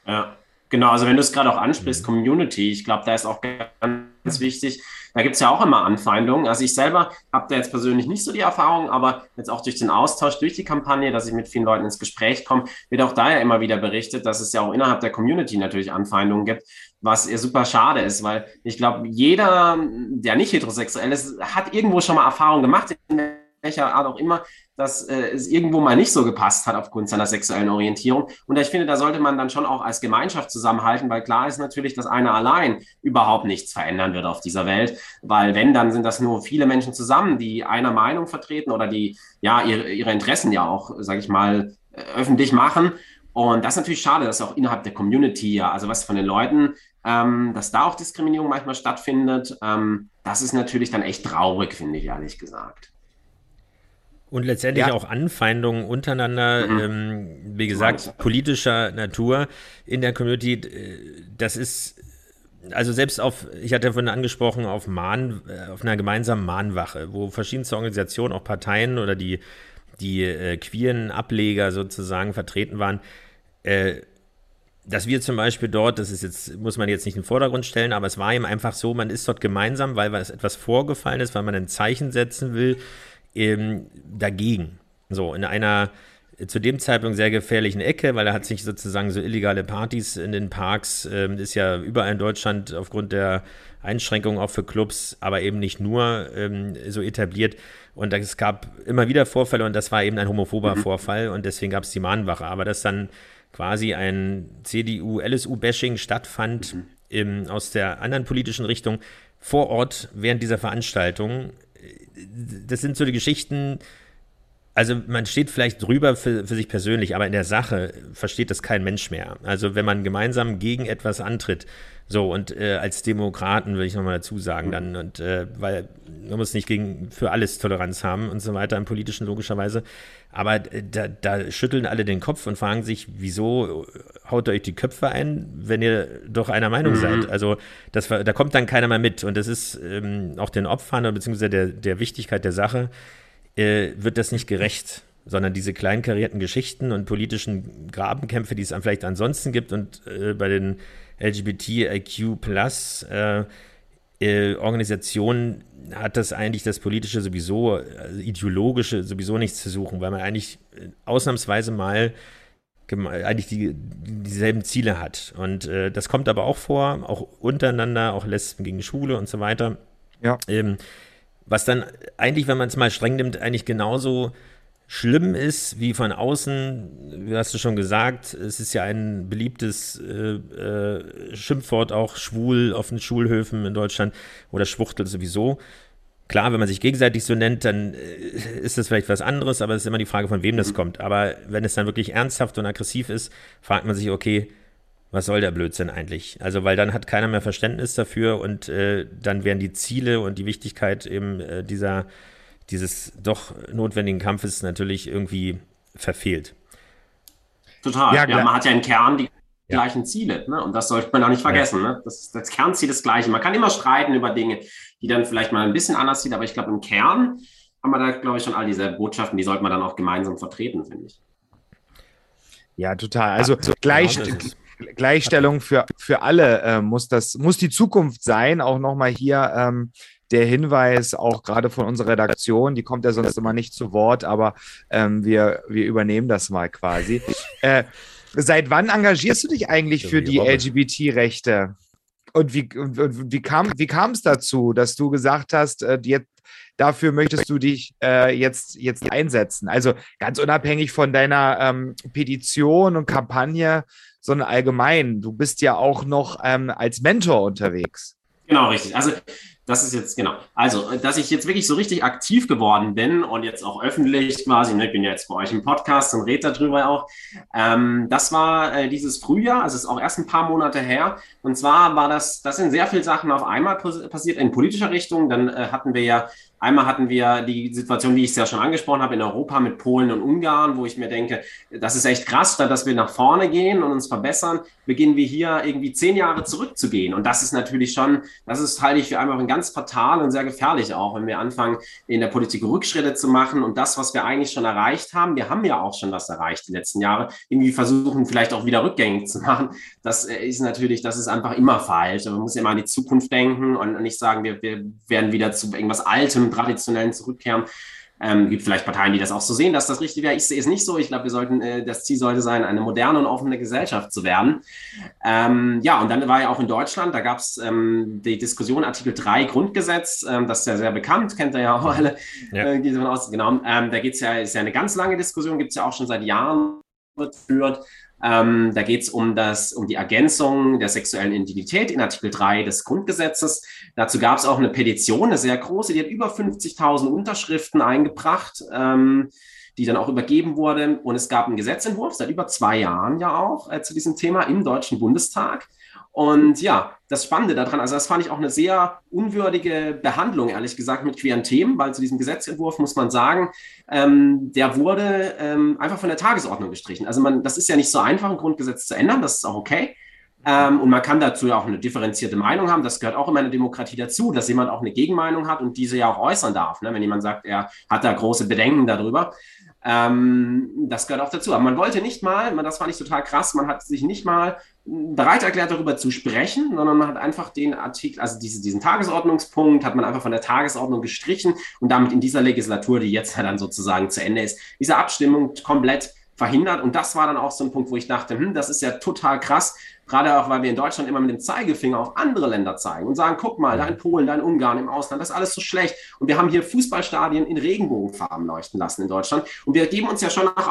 Ja, genau. Also wenn du es gerade auch ansprichst, mhm. Community, ich glaube, da ist auch ganz wichtig, da gibt es ja auch immer Anfeindungen. Also ich selber habe da jetzt persönlich nicht so die Erfahrung, aber jetzt auch durch den Austausch, durch die Kampagne, dass ich mit vielen Leuten ins Gespräch komme, wird auch da ja immer wieder berichtet, dass es ja auch innerhalb der Community natürlich Anfeindungen gibt, was ja super schade ist, weil ich glaube, jeder, der nicht heterosexuell ist, hat irgendwo schon mal Erfahrung gemacht, in welcher Art auch immer, dass äh, es irgendwo mal nicht so gepasst hat aufgrund seiner sexuellen Orientierung. Und ich finde, da sollte man dann schon auch als Gemeinschaft zusammenhalten, weil klar ist natürlich, dass einer allein überhaupt nichts verändern wird auf dieser Welt, weil wenn, dann sind das nur viele Menschen zusammen, die einer Meinung vertreten oder die ja ihre, ihre Interessen ja auch, sage ich mal, äh, öffentlich machen. Und das ist natürlich schade, dass auch innerhalb der Community, ja, also was von den Leuten, ähm, dass da auch Diskriminierung manchmal stattfindet, ähm, das ist natürlich dann echt traurig, finde ich ehrlich gesagt. Und letztendlich ja. auch Anfeindungen untereinander, mhm. ähm, wie gesagt, politischer Natur in der Community. Äh, das ist, also selbst auf, ich hatte vorhin angesprochen, auf Mahn, äh, auf einer gemeinsamen Mahnwache, wo verschiedenste Organisationen, auch Parteien oder die, die äh, queeren Ableger sozusagen vertreten waren, äh, dass wir zum Beispiel dort, das ist jetzt, muss man jetzt nicht in den Vordergrund stellen, aber es war ihm einfach so, man ist dort gemeinsam, weil was etwas vorgefallen ist, weil man ein Zeichen setzen will, ähm, dagegen. So, in einer zu dem Zeitpunkt sehr gefährlichen Ecke, weil er hat sich sozusagen so illegale Partys in den Parks, ähm, ist ja überall in Deutschland aufgrund der Einschränkungen auch für Clubs, aber eben nicht nur ähm, so etabliert. Und es gab immer wieder Vorfälle und das war eben ein homophober mhm. Vorfall und deswegen gab es die Mahnwache. Aber dass dann quasi ein CDU-LSU-Bashing stattfand mhm. im, aus der anderen politischen Richtung vor Ort während dieser Veranstaltung, das sind so die Geschichten, also man steht vielleicht drüber für, für, sich persönlich, aber in der Sache versteht das kein Mensch mehr. Also wenn man gemeinsam gegen etwas antritt, so und äh, als Demokraten will ich nochmal dazu sagen, dann und äh, weil man muss nicht gegen für alles Toleranz haben und so weiter im politischen logischerweise, aber äh, da, da schütteln alle den Kopf und fragen sich, wieso haut ihr euch die Köpfe ein, wenn ihr doch einer Meinung mhm. seid? Also das, da kommt dann keiner mehr mit und das ist ähm, auch den Opfern beziehungsweise der, der Wichtigkeit der Sache äh, wird das nicht gerecht sondern diese kleinkarierten Geschichten und politischen Grabenkämpfe, die es vielleicht ansonsten gibt und äh, bei den LGBTIQ Plus äh, äh, Organisationen hat das eigentlich das politische sowieso, also ideologische sowieso nichts zu suchen, weil man eigentlich äh, ausnahmsweise mal eigentlich die, dieselben Ziele hat. Und äh, das kommt aber auch vor, auch untereinander, auch Lesben gegen Schule und so weiter. Ja. Ähm, Was dann eigentlich, wenn man es mal streng nimmt, eigentlich genauso schlimm ist wie von außen. Wie hast du schon gesagt, es ist ja ein beliebtes äh, äh, Schimpfwort, auch schwul auf den Schulhöfen in Deutschland oder Schwuchtel sowieso. Klar, wenn man sich gegenseitig so nennt, dann äh, ist das vielleicht was anderes, aber es ist immer die Frage, von wem das mhm. kommt. Aber wenn es dann wirklich ernsthaft und aggressiv ist, fragt man sich, okay, was soll der Blödsinn eigentlich? Also, weil dann hat keiner mehr Verständnis dafür und äh, dann werden die Ziele und die Wichtigkeit eben äh, dieser, dieses doch notwendigen Kampfes natürlich irgendwie verfehlt. Total. Ja, ja man hat ja im Kern die ja. gleichen Ziele. Ne? Und das sollte man auch nicht vergessen. Ja. Ne? Das, das Kernziel ist das gleiche. Man kann immer streiten über Dinge, die dann vielleicht mal ein bisschen anders sind, aber ich glaube, im Kern haben wir da, glaube ich, schon all diese Botschaften, die sollte man dann auch gemeinsam vertreten, finde ich. Ja, total. Also gleich, Gleichstellung für, für alle äh, muss das, muss die Zukunft sein. Auch nochmal hier ähm, der Hinweis, auch gerade von unserer Redaktion, die kommt ja sonst immer nicht zu Wort, aber ähm, wir, wir übernehmen das mal quasi. Äh, seit wann engagierst du dich eigentlich für die LGBT-Rechte? Und wie, und, und wie kam wie es dazu, dass du gesagt hast, äh, jetzt, dafür möchtest du dich äh, jetzt, jetzt einsetzen? Also ganz unabhängig von deiner ähm, Petition und Kampagne, sondern allgemein. Du bist ja auch noch ähm, als Mentor unterwegs. Genau, richtig. Also das ist jetzt, genau. Also, dass ich jetzt wirklich so richtig aktiv geworden bin und jetzt auch öffentlich quasi, ne, ich bin ja jetzt bei euch im Podcast und rede darüber auch, ähm, das war äh, dieses Frühjahr, also ist auch erst ein paar Monate her. Und zwar war das, das sind sehr viele Sachen auf einmal passiert in politischer Richtung. Dann äh, hatten wir ja Einmal hatten wir die Situation, wie ich es ja schon angesprochen habe, in Europa mit Polen und Ungarn, wo ich mir denke, das ist echt krass, statt dass wir nach vorne gehen und uns verbessern, beginnen wir hier irgendwie zehn Jahre zurückzugehen. Und das ist natürlich schon, das ist, halte ich für einfach ganz fatal und sehr gefährlich auch, wenn wir anfangen, in der Politik Rückschritte zu machen und das, was wir eigentlich schon erreicht haben, wir haben ja auch schon was erreicht die letzten Jahre, irgendwie versuchen, vielleicht auch wieder rückgängig zu machen. Das äh, ist natürlich, das ist einfach immer falsch. Man muss immer an die Zukunft denken und nicht sagen, wir, wir werden wieder zu irgendwas Altem traditionellen zurückkehren. Ähm, gibt vielleicht Parteien, die das auch so sehen, dass das richtig wäre. Ich sehe es nicht so. Ich glaube, wir sollten, äh, das Ziel sollte sein, eine moderne und offene Gesellschaft zu werden. Ähm, ja, und dann war ja auch in Deutschland, da gab es ähm, die Diskussion Artikel 3 Grundgesetz, ähm, das ist ja sehr bekannt, kennt ihr ja auch alle, ja. äh, geht davon aus, genau. Ähm, da geht es ja, ist ja eine ganz lange Diskussion, gibt es ja auch schon seit Jahren geführt. Ähm, da geht es um, um die Ergänzung der sexuellen Identität in Artikel 3 des Grundgesetzes. Dazu gab es auch eine Petition, eine sehr große, die hat über 50.000 Unterschriften eingebracht, ähm, die dann auch übergeben wurde. Und es gab einen Gesetzentwurf seit über zwei Jahren ja auch äh, zu diesem Thema im Deutschen Bundestag. Und ja, das Spannende daran, also das fand ich auch eine sehr unwürdige Behandlung, ehrlich gesagt, mit queeren Themen, weil zu diesem Gesetzentwurf muss man sagen, ähm, der wurde ähm, einfach von der Tagesordnung gestrichen. Also man, das ist ja nicht so einfach, ein Grundgesetz zu ändern, das ist auch okay. Ähm, und man kann dazu ja auch eine differenzierte Meinung haben. Das gehört auch in einer Demokratie dazu, dass jemand auch eine Gegenmeinung hat und diese ja auch äußern darf. Ne? Wenn jemand sagt, er hat da große Bedenken darüber. Ähm, das gehört auch dazu. Aber man wollte nicht mal, das fand ich total krass, man hat sich nicht mal bereit erklärt, darüber zu sprechen, sondern man hat einfach den Artikel, also diese, diesen Tagesordnungspunkt, hat man einfach von der Tagesordnung gestrichen und damit in dieser Legislatur, die jetzt dann sozusagen zu Ende ist, diese Abstimmung komplett verhindert. Und das war dann auch so ein Punkt, wo ich dachte, hm, das ist ja total krass, gerade auch, weil wir in Deutschland immer mit dem Zeigefinger auf andere Länder zeigen und sagen, guck mal, da in Polen, da in Ungarn, im Ausland, das ist alles so schlecht. Und wir haben hier Fußballstadien in Regenbogenfarben leuchten lassen in Deutschland. Und wir geben uns ja schon nach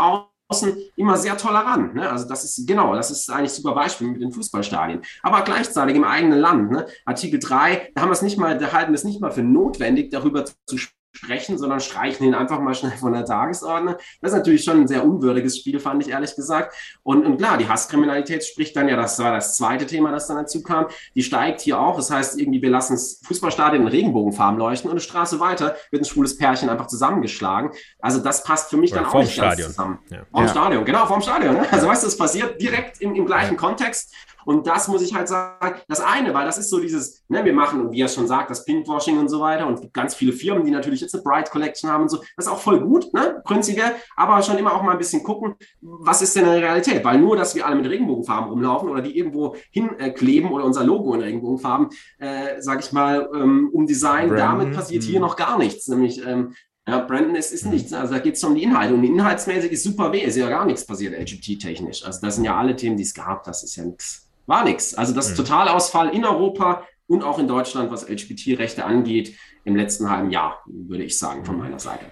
außen immer sehr tolerant. Ne? Also das ist genau, das ist eigentlich super Beispiel mit den Fußballstadien. Aber gleichzeitig im eigenen Land, ne? Artikel 3, da haben wir es nicht mal, da halten wir es nicht mal für notwendig, darüber zu sprechen sprechen, sondern streichen ihn einfach mal schnell von der Tagesordnung. Das ist natürlich schon ein sehr unwürdiges Spiel, fand ich ehrlich gesagt. Und, und klar, die Hasskriminalität spricht dann ja, das war das zweite Thema, das dann dazu kam, die steigt hier auch. Das heißt, irgendwie, wir lassen das Fußballstadion in Regenbogenfarben leuchten und eine Straße weiter wird ein schwules Pärchen einfach zusammengeschlagen. Also das passt für mich Oder dann auch nicht Stadion. ganz zusammen. Ja. Vom ja. Stadion, genau, vom Stadion. Ne? Also weißt du, es passiert direkt im, im gleichen Kontext und das muss ich halt sagen, das eine, weil das ist so dieses, ne, wir machen, wie er schon sagt, das Pinkwashing und so weiter und es gibt ganz viele Firmen, die natürlich jetzt eine Bright Collection haben und so. Das ist auch voll gut, ne, prinzipiell, aber schon immer auch mal ein bisschen gucken, was ist denn in der Realität? Weil nur, dass wir alle mit Regenbogenfarben rumlaufen oder die irgendwo hinkleben äh, oder unser Logo in Regenbogenfarben, äh, sag ich mal, ähm, um Design, Brandon. damit passiert hier mhm. noch gar nichts. Nämlich ähm, ja, Brandon ist, ist nichts. Also da geht es um die Inhalte. Und inhaltsmäßig ist super weh. Ist ja gar nichts passiert, LGBT-technisch. Also das sind ja alle Themen, die es gab. Das ist ja nichts war nichts. Also das mhm. Totalausfall in Europa und auch in Deutschland, was LGBT-Rechte angeht, im letzten halben Jahr, würde ich sagen, von meiner Seite.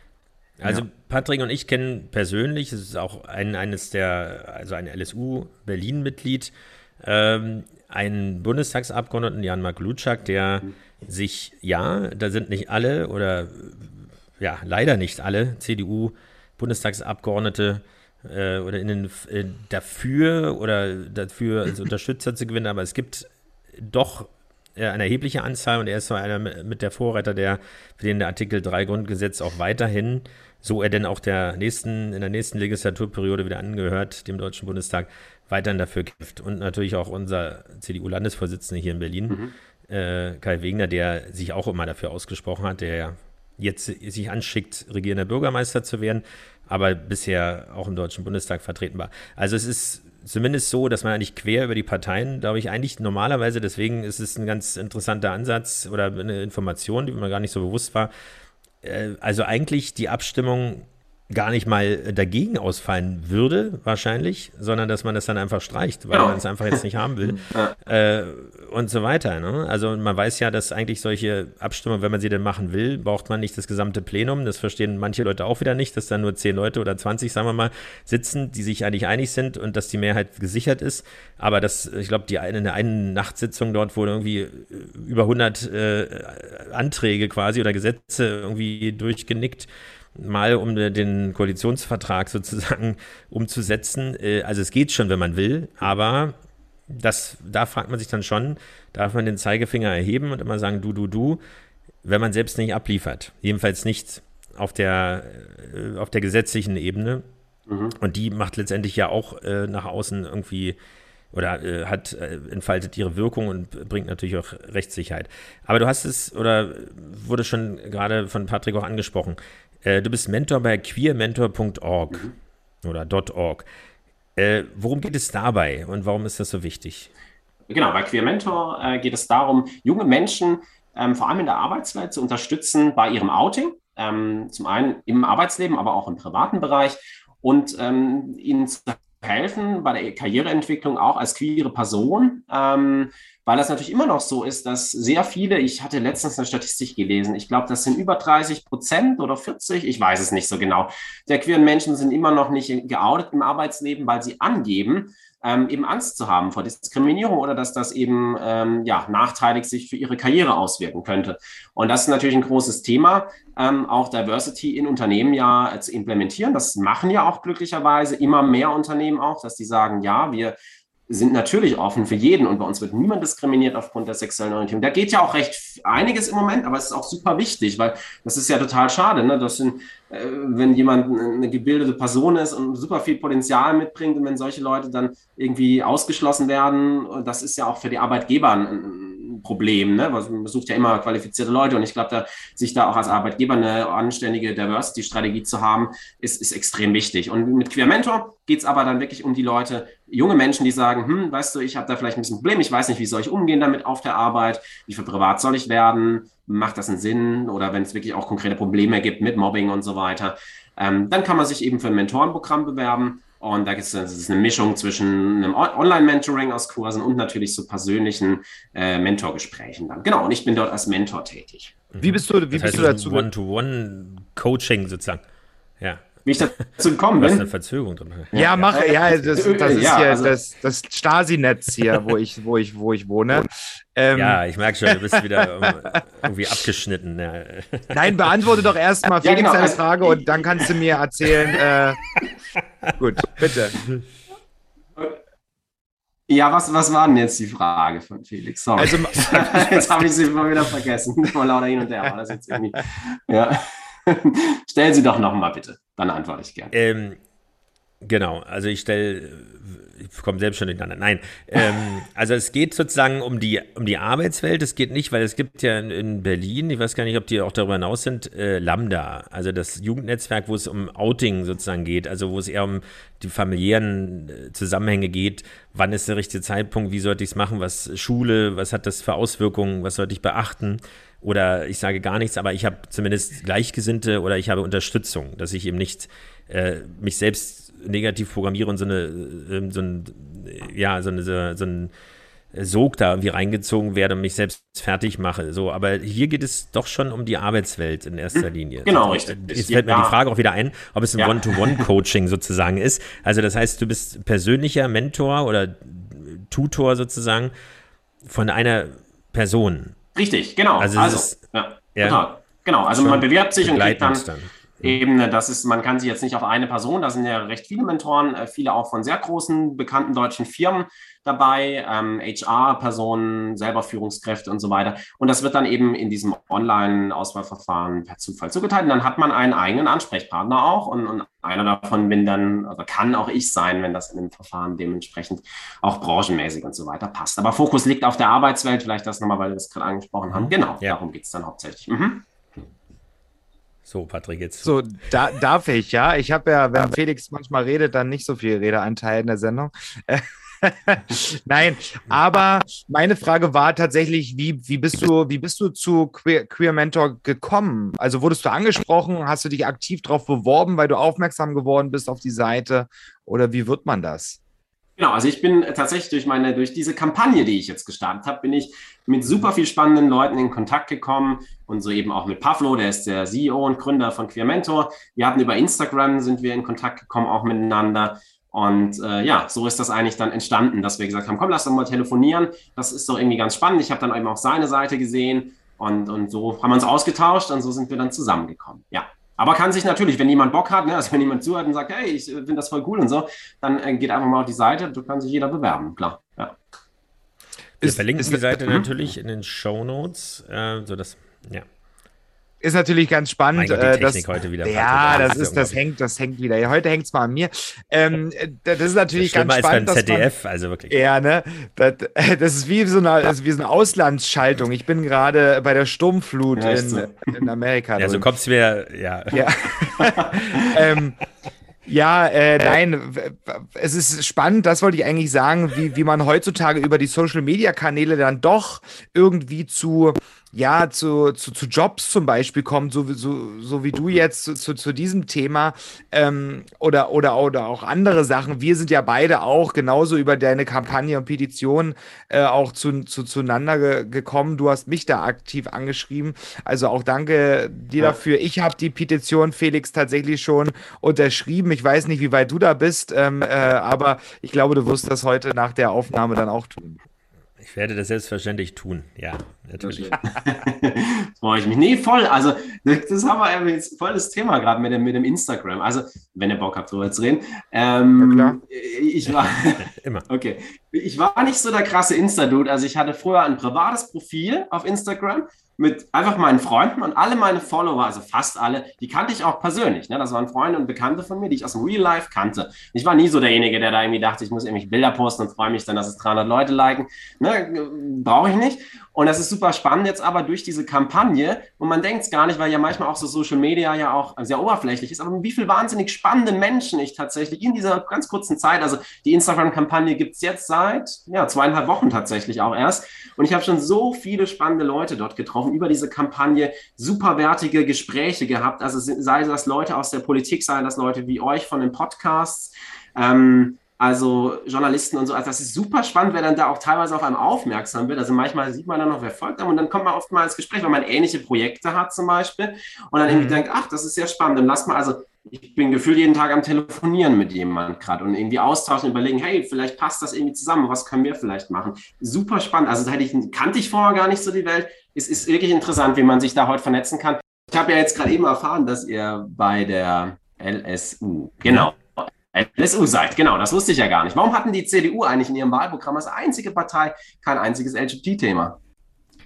Also Patrick und ich kennen persönlich, es ist auch ein, eines der, also ein LSU Berlin-Mitglied, ähm, einen Bundestagsabgeordneten, Jan-Mark Lutschak, der mhm. sich, ja, da sind nicht alle oder ja, leider nicht alle CDU-Bundestagsabgeordnete äh, oder in den, äh, dafür oder dafür als Unterstützer zu gewinnen, aber es gibt doch äh, eine erhebliche Anzahl und er ist so einer mit der Vorreiter, der für den der Artikel 3 Grundgesetz auch weiterhin, so er denn auch der nächsten, in der nächsten Legislaturperiode wieder angehört, dem Deutschen Bundestag, weiterhin dafür kämpft. Und natürlich auch unser CDU-Landesvorsitzender hier in Berlin, mhm. äh, Kai Wegner, der sich auch immer dafür ausgesprochen hat, der ja jetzt sich anschickt, regierender Bürgermeister zu werden, aber bisher auch im Deutschen Bundestag vertreten war. Also es ist zumindest so, dass man eigentlich quer über die Parteien, glaube ich, eigentlich normalerweise, deswegen ist es ein ganz interessanter Ansatz oder eine Information, die mir gar nicht so bewusst war. Äh, also eigentlich die Abstimmung gar nicht mal dagegen ausfallen würde, wahrscheinlich, sondern dass man das dann einfach streicht, weil ja. man es einfach jetzt nicht haben will äh, und so weiter. Ne? Also man weiß ja, dass eigentlich solche Abstimmungen, wenn man sie denn machen will, braucht man nicht das gesamte Plenum. Das verstehen manche Leute auch wieder nicht, dass da nur zehn Leute oder 20, sagen wir mal, sitzen, die sich eigentlich einig sind und dass die Mehrheit gesichert ist. Aber das, ich glaube, die eine, in der einen Nachtssitzung dort wurde irgendwie über 100 äh, Anträge quasi oder Gesetze irgendwie durchgenickt mal um den Koalitionsvertrag sozusagen umzusetzen. Äh, also es geht schon, wenn man will, aber das, da fragt man sich dann schon, darf man den Zeigefinger erheben und immer sagen, du, du, du, wenn man selbst nicht abliefert. Jedenfalls nicht auf der, äh, auf der gesetzlichen Ebene. Mhm. Und die macht letztendlich ja auch äh, nach außen irgendwie oder äh, hat äh, entfaltet ihre Wirkung und bringt natürlich auch Rechtssicherheit. Aber du hast es oder wurde schon gerade von Patrick auch angesprochen. Äh, du bist Mentor bei queermentor.org mhm. oder .org. Äh, worum geht es dabei und warum ist das so wichtig? Genau, bei Queer Mentor äh, geht es darum, junge Menschen ähm, vor allem in der Arbeitswelt zu unterstützen bei ihrem Outing. Ähm, zum einen im Arbeitsleben, aber auch im privaten Bereich und ähm, ihnen zu helfen bei der Karriereentwicklung auch als queere Person, ähm, weil das natürlich immer noch so ist, dass sehr viele, ich hatte letztens eine Statistik gelesen, ich glaube, das sind über 30 Prozent oder 40, ich weiß es nicht so genau, der queeren Menschen sind immer noch nicht geoutet im Arbeitsleben, weil sie angeben, ähm, eben Angst zu haben vor Diskriminierung oder dass das eben ähm, ja, nachteilig sich für ihre Karriere auswirken könnte. Und das ist natürlich ein großes Thema, ähm, auch Diversity in Unternehmen ja zu implementieren. Das machen ja auch glücklicherweise immer mehr Unternehmen auch, dass die sagen, ja, wir sind natürlich offen für jeden und bei uns wird niemand diskriminiert aufgrund der sexuellen Orientierung. Da geht ja auch recht einiges im Moment, aber es ist auch super wichtig, weil das ist ja total schade, ne? dass sind, äh, wenn jemand eine gebildete Person ist und super viel Potenzial mitbringt und wenn solche Leute dann irgendwie ausgeschlossen werden, das ist ja auch für die Arbeitgeber ein, Problem. Ne? Man sucht ja immer qualifizierte Leute und ich glaube, da, sich da auch als Arbeitgeber eine anständige Diversity-Strategie zu haben, ist, ist extrem wichtig. Und mit Queer Mentor geht es aber dann wirklich um die Leute, junge Menschen, die sagen, hm, weißt du, ich habe da vielleicht ein bisschen ein Problem, ich weiß nicht, wie soll ich umgehen damit auf der Arbeit, wie viel privat soll ich werden, macht das einen Sinn oder wenn es wirklich auch konkrete Probleme gibt mit Mobbing und so weiter, ähm, dann kann man sich eben für ein Mentorenprogramm bewerben und da gibt es eine Mischung zwischen einem Online-Mentoring aus Kursen und natürlich so persönlichen äh, Mentorgesprächen dann. Genau, und ich bin dort als Mentor tätig. Wie bist du, wie das heißt, bist du dazu? One-to-One-Coaching sozusagen. Ja wie ich dazu gekommen bin. Da ist eine Verzögerung drin. Ja, ja mach, ja, das, das ist ja, hier also, das, das Stasi-Netz hier, wo ich, wo ich, wo ich wohne. Ähm, ja, ich merke schon, du bist wieder irgendwie abgeschnitten. Ja. Nein, beantworte doch erstmal Felix ja, genau. eine Frage und dann kannst du mir erzählen. Äh, gut, bitte. Ja, was, was war denn jetzt die Frage von Felix? Sorry. Also, jetzt habe ich sie mal wieder vergessen. Vor lauter hin und her. War das jetzt irgendwie, ja. Stellen Sie doch nochmal bitte, dann antworte ich gerne. Ähm, genau, also ich stelle, ich komme selbst schon durcheinander. Nein, ähm, also es geht sozusagen um die, um die Arbeitswelt. Es geht nicht, weil es gibt ja in, in Berlin, ich weiß gar nicht, ob die auch darüber hinaus sind, äh, Lambda, also das Jugendnetzwerk, wo es um Outing sozusagen geht, also wo es eher um die familiären äh, Zusammenhänge geht. Wann ist der richtige Zeitpunkt? Wie sollte ich es machen? Was Schule? Was hat das für Auswirkungen? Was sollte ich beachten? Oder ich sage gar nichts, aber ich habe zumindest Gleichgesinnte oder ich habe Unterstützung, dass ich eben nicht äh, mich selbst negativ programmiere und so eine, äh, so ein, ja, so eine, so, so ein Sog da irgendwie reingezogen werde und mich selbst fertig mache. So, aber hier geht es doch schon um die Arbeitswelt in erster hm, Linie. Genau, richtig. Jetzt fällt mir ja. die Frage auch wieder ein, ob es ein ja. One-to-One-Coaching sozusagen ist. Also das heißt, du bist persönlicher Mentor oder Tutor sozusagen von einer Person. Richtig, genau. Also, also ist, ja, ja, genau. Also man bewirbt sich und kriegt dann, dann Ebene. Das ist, man kann sich jetzt nicht auf eine Person, da sind ja recht viele Mentoren, äh, viele auch von sehr großen, bekannten deutschen Firmen dabei, ähm, HR-Personen, selber Führungskräfte und so weiter. Und das wird dann eben in diesem Online-Auswahlverfahren per Zufall zugeteilt. Und dann hat man einen eigenen Ansprechpartner auch. Und, und einer davon bin dann, oder kann auch ich sein, wenn das in dem Verfahren dementsprechend auch branchenmäßig und so weiter passt. Aber Fokus liegt auf der Arbeitswelt, vielleicht das nochmal, weil wir das gerade angesprochen haben. Genau, ja. darum geht es dann hauptsächlich. Mhm. So, Patrick, jetzt. So, da, darf ich, ja. Ich habe ja, wenn Felix manchmal redet, dann nicht so viel Redeanteil in der Sendung. Nein, aber meine Frage war tatsächlich, wie, wie, bist, du, wie bist du zu Queer, Queer Mentor gekommen? Also wurdest du angesprochen? Hast du dich aktiv darauf beworben, weil du aufmerksam geworden bist auf die Seite? Oder wie wird man das? Genau, also ich bin tatsächlich durch meine, durch diese Kampagne, die ich jetzt gestartet habe, bin ich mit super viel spannenden Leuten in Kontakt gekommen und so eben auch mit Pavlo, der ist der CEO und Gründer von Queer Mentor. Wir hatten über Instagram sind wir in Kontakt gekommen, auch miteinander. Und äh, ja, so ist das eigentlich dann entstanden, dass wir gesagt haben, komm, lass doch mal telefonieren. Das ist doch irgendwie ganz spannend. Ich habe dann eben auch seine Seite gesehen und, und so haben wir uns ausgetauscht und so sind wir dann zusammengekommen. Ja. Aber kann sich natürlich, wenn jemand Bock hat, ne, also wenn jemand zuhört und sagt, hey, ich äh, finde das voll cool und so, dann äh, geht einfach mal auf die Seite, du kannst sich jeder bewerben, klar. Ja. Wir ist, verlinken ist, die Seite ist, natürlich in den Show Notes, äh, sodass, ja ist natürlich ganz spannend. Gott, die äh, Technik das, heute wieder. Ja, das ist, das hängt, das hängt wieder. Ja, heute hängt es mal an mir. Ähm, das ist natürlich das ganz spannend. Als beim ZDF, man, also wirklich. Ja, ne? Das, das ist wie so eine, also wie so eine Auslandsschaltung. Ich bin gerade bei der Sturmflut ja, in, so. in Amerika. Ja, drin. so kommst du mir, ja. Ja. ähm, ja, äh, nein, es ist spannend, das wollte ich eigentlich sagen, wie, wie man heutzutage über die Social-Media-Kanäle dann doch irgendwie zu ja, zu, zu, zu Jobs zum Beispiel kommt, so, so, so wie du jetzt zu, zu, zu diesem Thema ähm, oder, oder, oder auch andere Sachen. Wir sind ja beide auch genauso über deine Kampagne und Petition äh, auch zu, zu, zueinander ge gekommen. Du hast mich da aktiv angeschrieben. Also auch danke dir dafür. Ich habe die Petition, Felix, tatsächlich schon unterschrieben. Ich weiß nicht, wie weit du da bist, ähm, äh, aber ich glaube, du wirst das heute nach der Aufnahme dann auch tun. Ich werde das selbstverständlich tun, ja, natürlich. Freue ich mich. Nee, voll. Also, das haben wir jetzt voll das Thema gerade mit dem, mit dem Instagram. Also, wenn ihr Bock habt, darüber zu reden. Ähm, ja, klar. Ich war. Immer. Okay. Ich war nicht so der krasse Insta-Dude. Also, ich hatte früher ein privates Profil auf Instagram mit einfach meinen Freunden und alle meine Follower, also fast alle, die kannte ich auch persönlich. Ne? Das waren Freunde und Bekannte von mir, die ich aus dem Real Life kannte. Ich war nie so derjenige, der da irgendwie dachte, ich muss irgendwie Bilder posten und freue mich dann, dass es 300 Leute liken. Ne? Brauche ich nicht. Und das ist super spannend jetzt aber durch diese Kampagne. Und man denkt es gar nicht, weil ja manchmal auch so Social Media ja auch sehr oberflächlich ist. Aber wie viel wahnsinnig spannenden Menschen ich tatsächlich in dieser ganz kurzen Zeit, also die Instagram-Kampagne gibt es jetzt seit ja, zweieinhalb Wochen tatsächlich auch erst. Und ich habe schon so viele spannende Leute dort getroffen über diese Kampagne, superwertige Gespräche gehabt. Also sei das Leute aus der Politik, sei das Leute wie euch von den Podcasts. Ähm, also Journalisten und so. Also das ist super spannend, wer dann da auch teilweise auf einem aufmerksam wird. Also manchmal sieht man dann noch, wer folgt einem und dann kommt man oft mal ins Gespräch, wenn man ähnliche Projekte hat zum Beispiel und dann mhm. irgendwie denkt, ach, das ist sehr spannend. Dann lass mal, also ich bin gefühlt jeden Tag am Telefonieren mit jemandem gerade und irgendwie austauschen, überlegen, hey, vielleicht passt das irgendwie zusammen, was können wir vielleicht machen? Super spannend. Also hätte ich, kannte ich vorher gar nicht so die Welt. Es ist wirklich interessant, wie man sich da heute vernetzen kann. Ich habe ja jetzt gerade eben erfahren, dass ihr bei der LSU, genau, LSU seid. Genau, das wusste ich ja gar nicht. Warum hatten die CDU eigentlich in ihrem Wahlprogramm als einzige Partei kein einziges LGBT-Thema?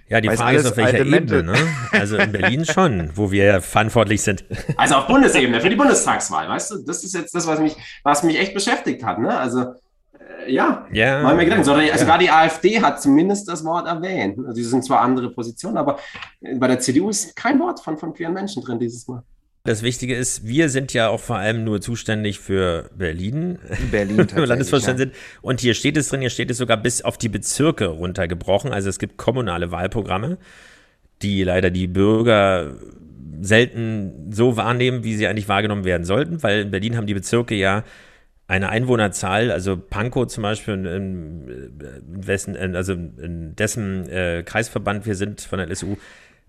Ja, die Weiß Frage ist, auf welcher Ebene. Ne? Also in Berlin schon, wo wir verantwortlich sind. Also auf Bundesebene, für die Bundestagswahl, weißt du? Das ist jetzt das, was mich, was mich echt beschäftigt hat. Ne? Also äh, ja, ja, mal mir gedacht. Sogar, ja. sogar die AfD hat zumindest das Wort erwähnt. Also, die sind zwar andere Positionen, aber bei der CDU ist kein Wort von, von queeren Menschen drin dieses Mal. Das Wichtige ist, wir sind ja auch vor allem nur zuständig für Berlin, Berlin wir Landesvorstand ja. sind. Und hier steht es drin, hier steht es sogar bis auf die Bezirke runtergebrochen. Also es gibt kommunale Wahlprogramme, die leider die Bürger selten so wahrnehmen, wie sie eigentlich wahrgenommen werden sollten, weil in Berlin haben die Bezirke ja eine Einwohnerzahl, also Pankow zum Beispiel, in, in, wessen, also in dessen äh, Kreisverband wir sind von der LSU,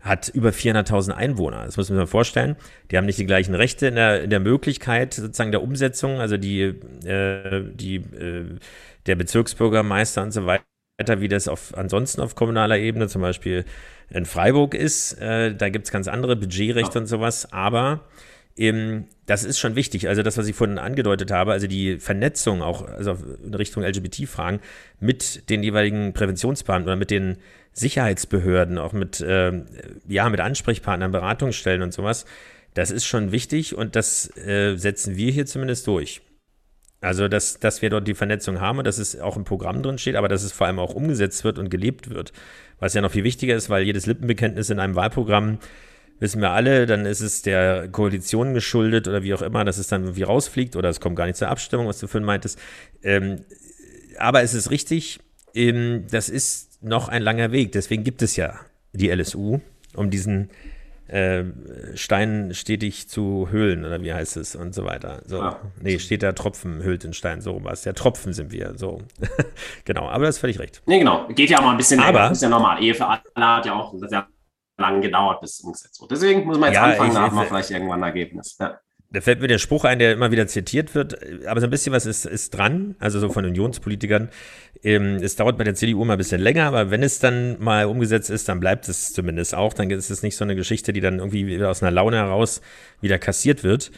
hat über 400.000 Einwohner. Das muss man sich mal vorstellen. Die haben nicht die gleichen Rechte in der, in der Möglichkeit sozusagen der Umsetzung, also die, äh, die, äh, der Bezirksbürgermeister und so weiter, wie das auf, ansonsten auf kommunaler Ebene zum Beispiel in Freiburg ist. Äh, da gibt es ganz andere Budgetrechte ja. und sowas, aber ähm, das ist schon wichtig. Also das, was ich vorhin angedeutet habe, also die Vernetzung auch also in Richtung LGBT-Fragen mit den jeweiligen Präventionsbeamten oder mit den Sicherheitsbehörden, auch mit, äh, ja, mit Ansprechpartnern, Beratungsstellen und sowas, das ist schon wichtig und das äh, setzen wir hier zumindest durch. Also, dass, dass wir dort die Vernetzung haben und dass es auch im Programm drin steht, aber dass es vor allem auch umgesetzt wird und gelebt wird. Was ja noch viel wichtiger ist, weil jedes Lippenbekenntnis in einem Wahlprogramm, wissen wir alle, dann ist es der Koalition geschuldet oder wie auch immer, dass es dann irgendwie rausfliegt oder es kommt gar nicht zur Abstimmung, was du vorhin meintest. Ähm, aber es ist richtig, ähm, das ist noch ein langer Weg. Deswegen gibt es ja die LSU, um diesen äh, Stein stetig zu höhlen, oder wie heißt es, und so weiter. So. Ah. Nee, steht da Tropfen, hüllt den Stein, so was. Ja, Tropfen sind wir, so. genau, aber das ist völlig recht. Nee, genau. Geht ja auch mal ein bisschen aber, länger. ist ja normal. Ehe für alle hat ja auch sehr lange gedauert, bis es umgesetzt wurde. Deswegen muss man jetzt ja, anfangen, da hat man vielleicht irgendwann ein Ergebnis. Ja. Da fällt mir der Spruch ein, der immer wieder zitiert wird, aber so ein bisschen was ist, ist dran, also so von Unionspolitikern. Ähm, es dauert bei der CDU mal ein bisschen länger, aber wenn es dann mal umgesetzt ist, dann bleibt es zumindest auch. Dann ist es nicht so eine Geschichte, die dann irgendwie aus einer Laune heraus wieder kassiert wird.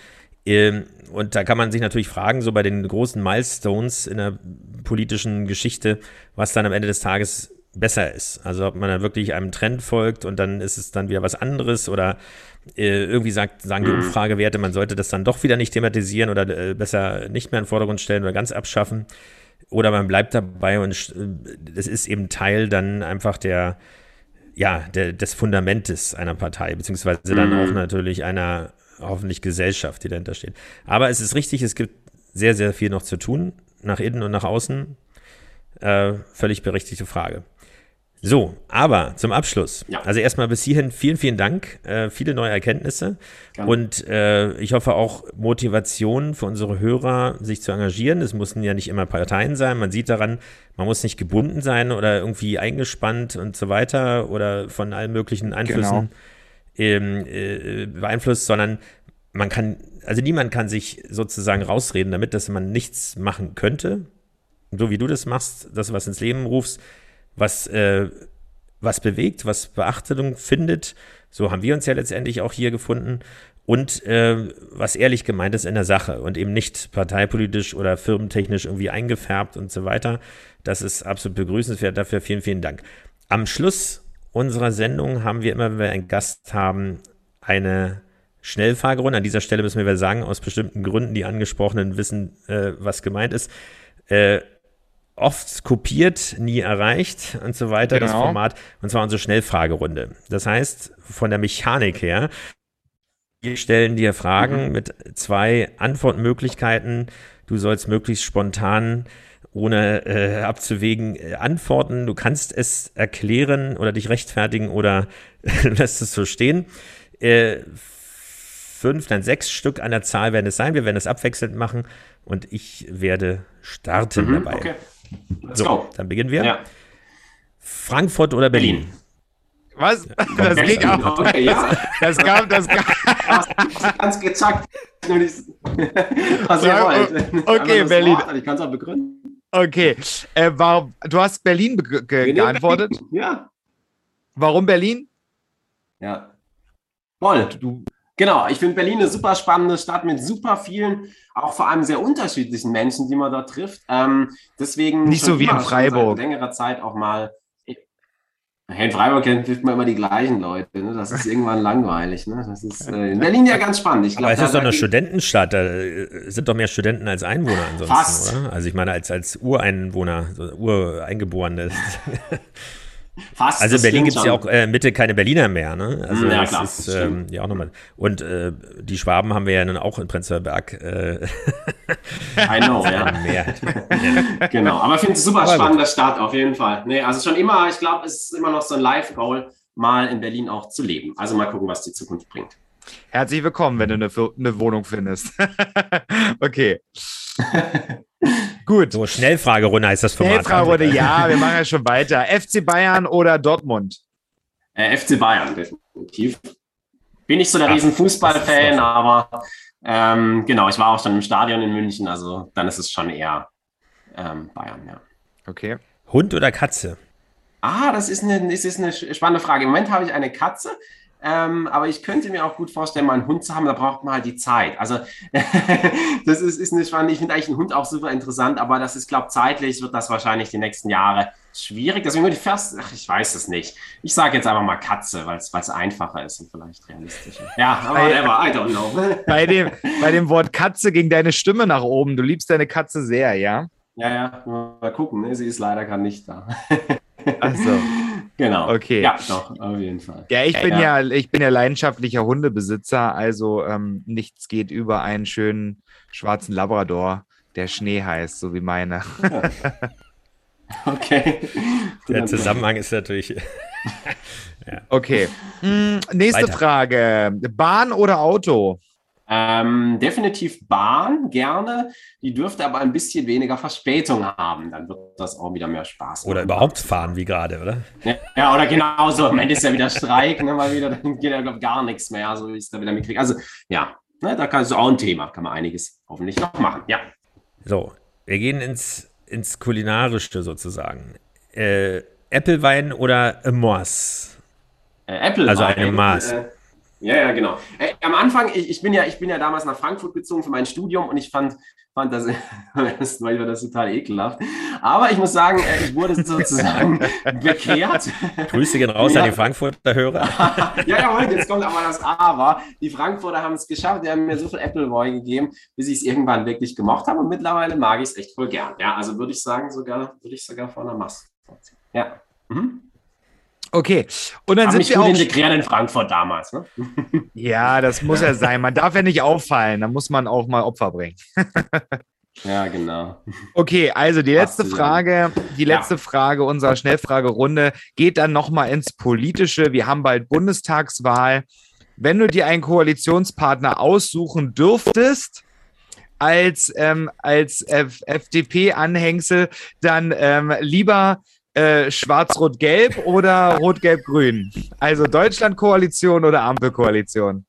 Ähm, und da kann man sich natürlich fragen, so bei den großen Milestones in der politischen Geschichte, was dann am Ende des Tages besser ist. Also ob man da wirklich einem Trend folgt und dann ist es dann wieder was anderes oder äh, irgendwie sagt, sagen die mhm. Umfragewerte, man sollte das dann doch wieder nicht thematisieren oder äh, besser nicht mehr in den Vordergrund stellen oder ganz abschaffen. Oder man bleibt dabei und es ist eben Teil dann einfach der, ja, der, des Fundamentes einer Partei, beziehungsweise dann auch mhm. natürlich einer hoffentlich Gesellschaft, die dahinter steht. Aber es ist richtig, es gibt sehr, sehr viel noch zu tun, nach innen und nach außen. Äh, völlig berechtigte Frage. So, aber zum Abschluss. Ja. Also erstmal bis hierhin vielen, vielen Dank. Äh, viele neue Erkenntnisse Gerne. und äh, ich hoffe auch Motivation für unsere Hörer, sich zu engagieren. Es müssen ja nicht immer Parteien sein. Man sieht daran, man muss nicht gebunden sein oder irgendwie eingespannt und so weiter oder von allen möglichen Einflüssen genau. ähm, äh, beeinflusst, sondern man kann, also niemand kann sich sozusagen rausreden damit, dass man nichts machen könnte. So wie du das machst, dass du was ins Leben rufst was, äh, was bewegt, was Beachtung findet. So haben wir uns ja letztendlich auch hier gefunden. Und äh, was ehrlich gemeint ist in der Sache und eben nicht parteipolitisch oder firmentechnisch irgendwie eingefärbt und so weiter. Das ist absolut begrüßenswert. Dafür vielen, vielen Dank. Am Schluss unserer Sendung haben wir immer, wenn wir einen Gast haben, eine Schnellfahrgerunde. An dieser Stelle müssen wir sagen, aus bestimmten Gründen, die Angesprochenen wissen, äh, was gemeint ist. Äh, oft kopiert, nie erreicht und so weiter, genau. das Format. Und zwar unsere Schnellfragerunde. Das heißt, von der Mechanik her, wir stellen dir Fragen mhm. mit zwei Antwortmöglichkeiten. Du sollst möglichst spontan, ohne äh, abzuwägen, äh, antworten. Du kannst es erklären oder dich rechtfertigen oder lässt es so stehen. Äh, fünf, dann sechs Stück an der Zahl werden es sein. Wir werden es abwechselnd machen und ich werde starten mhm, dabei. Okay. Let's so, go. dann beginnen wir. Ja. Frankfurt oder Berlin? Was? Das ging auch. Okay, ja. Das kam, das kam. Ganz gezackt. Also, okay, Berlin. ich kann es auch begründen. Okay. Äh, warum, du hast Berlin ge geantwortet? Ja. Warum Berlin? Ja. Voll. Du, Genau, ich finde Berlin eine super spannende Stadt mit super vielen, auch vor allem sehr unterschiedlichen Menschen, die man da trifft. Ähm, deswegen nicht so wie in Freiburg. Seit längerer Zeit auch mal. In Freiburg trifft man immer die gleichen Leute. Ne? Das ist irgendwann langweilig. Ne? Das ist äh, in Berlin ja ganz spannend. Ich glaub, Aber es ist doch eine Studentenstadt. Da äh, sind doch mehr Studenten als Einwohner ansonsten, Fast. oder? Also ich meine, als, als Ureinwohner, so Ureingeborene. Fast. Also in Berlin gibt es ja auch äh, Mitte keine Berliner mehr, ne? Also ja, das klar, ist ähm, ja auch nochmal. Und äh, die Schwaben haben wir ja dann auch in Prenzlauer Berg. Äh, I know, ja. genau, aber ich finde es super aber spannender gut. Start auf jeden Fall. Nee, also schon immer, ich glaube, es ist immer noch so ein Live-Goal, mal in Berlin auch zu leben. Also mal gucken, was die Zukunft bringt. Herzlich willkommen, wenn du eine, eine Wohnung findest. okay. Gut. So, Schnellfragerunde heißt das Format. Schnellfragerunde, ja, wir machen ja schon weiter. FC Bayern oder Dortmund? Äh, FC Bayern, definitiv. Bin nicht so der riesen Fußballfan, aber ähm, genau, ich war auch schon im Stadion in München, also dann ist es schon eher ähm, Bayern, ja. Okay. Hund oder Katze? Ah, das ist eine, das ist eine spannende Frage. Im Moment habe ich eine Katze. Ähm, aber ich könnte mir auch gut vorstellen, mal einen Hund zu haben, da braucht man halt die Zeit. Also das ist, ist eine spannende, ich finde eigentlich einen Hund auch super interessant, aber das ist, glaube ich, zeitlich wird das wahrscheinlich die nächsten Jahre schwierig. Deswegen würde ich fast, ach, ich weiß es nicht. Ich sage jetzt einfach mal Katze, weil es einfacher ist und vielleicht realistischer. Ja, aber whatever, I don't know. Bei dem, bei dem Wort Katze ging deine Stimme nach oben. Du liebst deine Katze sehr, ja? Ja, ja, mal gucken. Ne? Sie ist leider gerade nicht da. Also. Genau. Okay. Ja, doch, auf jeden Fall. Ja, ich bin ja, ja ich bin ja leidenschaftlicher Hundebesitzer, also ähm, nichts geht über einen schönen schwarzen Labrador, der Schnee heißt, so wie meine. Ja. Okay. Der Zusammenhang ist natürlich. ja. Okay. Hm, nächste Weiter. Frage: Bahn oder Auto? Ähm, definitiv Bahn, gerne. Die dürfte aber ein bisschen weniger Verspätung haben. Dann wird das auch wieder mehr Spaß machen. Oder überhaupt fahren, wie gerade, oder? Ja, ja, oder genauso. Am Ende ist ja wieder Streik, ne, mal wieder, dann geht ja, glaube gar nichts mehr, so wie ich es da wieder mitkriege. Also, ja, ne, da kann es auch ein Thema, kann man einiges hoffentlich noch machen. Ja. So, wir gehen ins, ins Kulinarische sozusagen. Äh, Applewein oder Moss? Äh, Apple. Also eine Maß. Äh, ja, ja, genau. Äh, am Anfang, ich, ich, bin ja, ich bin ja damals nach Frankfurt gezogen für mein Studium und ich fand, fand das, das war das total ekelhaft. Aber ich muss sagen, äh, ich wurde sozusagen bekehrt. Grüße gehen raus ja. an die Frankfurter Hörer. ja, jawohl, jetzt kommt aber das Aber. Die Frankfurter haben es geschafft, die haben mir so viel Appleboy gegeben, bis ich es irgendwann wirklich gemocht habe und mittlerweile mag ich es echt voll gern. Ja, also würde ich sagen, sogar, würde ich sogar vor einer Masse Ja. Mhm. Okay, und dann Haben sind wir auch. integriert in Frankfurt damals. Ne? Ja, das muss ja sein. Man darf ja nicht auffallen. Da muss man auch mal Opfer bringen. ja, genau. Okay, also die letzte Frage, die letzte ja. Frage unserer Schnellfragerunde geht dann nochmal ins Politische. Wir haben bald Bundestagswahl. Wenn du dir einen Koalitionspartner aussuchen dürftest, als, ähm, als FDP-Anhängsel, dann ähm, lieber äh, Schwarz-Rot-Gelb oder Rot-Gelb-Grün? Also Deutschland-Koalition oder Ampelkoalition?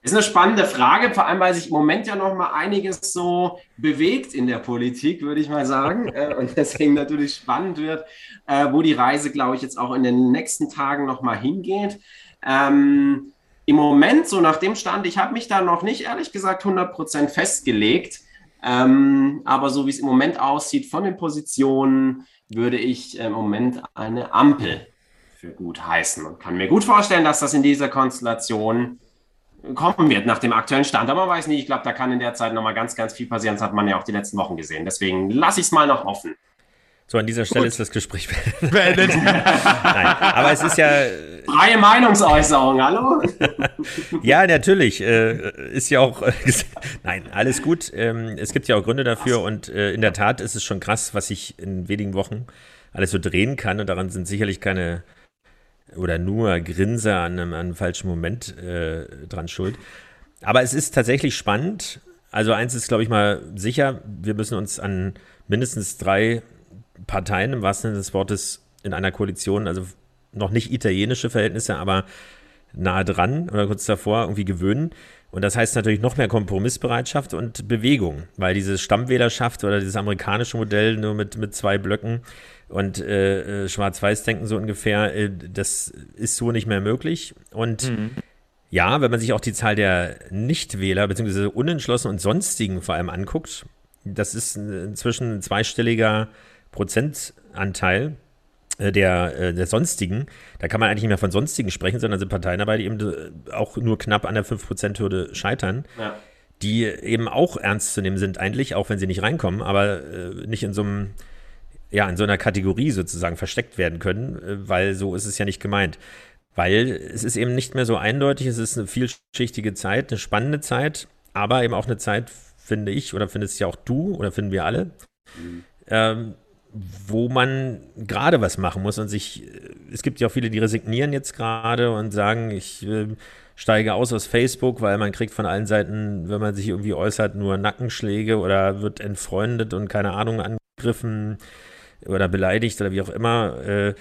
Ist eine spannende Frage, vor allem weil sich im Moment ja noch mal einiges so bewegt in der Politik, würde ich mal sagen. Äh, und deswegen natürlich spannend wird, äh, wo die Reise, glaube ich, jetzt auch in den nächsten Tagen noch mal hingeht. Ähm, Im Moment, so nach dem Stand, ich habe mich da noch nicht, ehrlich gesagt, 100% festgelegt. Ähm, aber so wie es im Moment aussieht, von den Positionen, würde ich im Moment eine Ampel für gut heißen und kann mir gut vorstellen, dass das in dieser Konstellation kommen wird nach dem aktuellen Stand. Aber man weiß nicht, ich glaube, da kann in der Zeit noch mal ganz, ganz viel passieren. Das hat man ja auch die letzten Wochen gesehen. Deswegen lasse ich es mal noch offen. So, an dieser Stelle Gut. ist das Gespräch beendet. Nein, aber es ist ja. Freie Meinungsäußerung, hallo? ja, natürlich. Äh, ist ja auch. Äh, nein, alles gut. Ähm, es gibt ja auch Gründe dafür und äh, in der Tat ist es schon krass, was sich in wenigen Wochen alles so drehen kann und daran sind sicherlich keine oder nur Grinser an einem, an einem falschen Moment äh, dran schuld. Aber es ist tatsächlich spannend. Also eins ist, glaube ich, mal sicher, wir müssen uns an mindestens drei Parteien im wahrsten Sinne des Wortes in einer Koalition, also noch nicht italienische Verhältnisse, aber nahe dran oder kurz davor irgendwie gewöhnen. Und das heißt natürlich noch mehr Kompromissbereitschaft und Bewegung, weil diese Stammwählerschaft oder dieses amerikanische Modell nur mit, mit zwei Blöcken und äh, äh Schwarz-Weiß-Denken so ungefähr, äh, das ist so nicht mehr möglich. Und mhm. ja, wenn man sich auch die Zahl der Nichtwähler bzw. Unentschlossen und Sonstigen vor allem anguckt, das ist inzwischen ein zweistelliger Prozentanteil äh, der, äh, der sonstigen, da kann man eigentlich nicht mehr von sonstigen sprechen, sondern sind Parteien dabei, die eben äh, auch nur knapp an der 5%-Hürde scheitern, ja. die eben auch ernst zu nehmen sind, eigentlich, auch wenn sie nicht reinkommen, aber nicht in so einem, ja, in so einer Kategorie sozusagen versteckt werden können, weil so ist es ja nicht gemeint. Weil es ist eben nicht mehr so eindeutig, es ist eine vielschichtige Zeit, eine spannende Zeit, aber eben auch eine Zeit, finde ich, oder findest ja auch du, oder finden wir alle, mhm. ähm, wo man gerade was machen muss und sich äh, es gibt ja auch viele, die resignieren jetzt gerade und sagen, ich äh, steige aus aus Facebook, weil man kriegt von allen Seiten, wenn man sich irgendwie äußert, nur Nackenschläge oder wird entfreundet und keine Ahnung angegriffen oder beleidigt oder wie auch immer äh,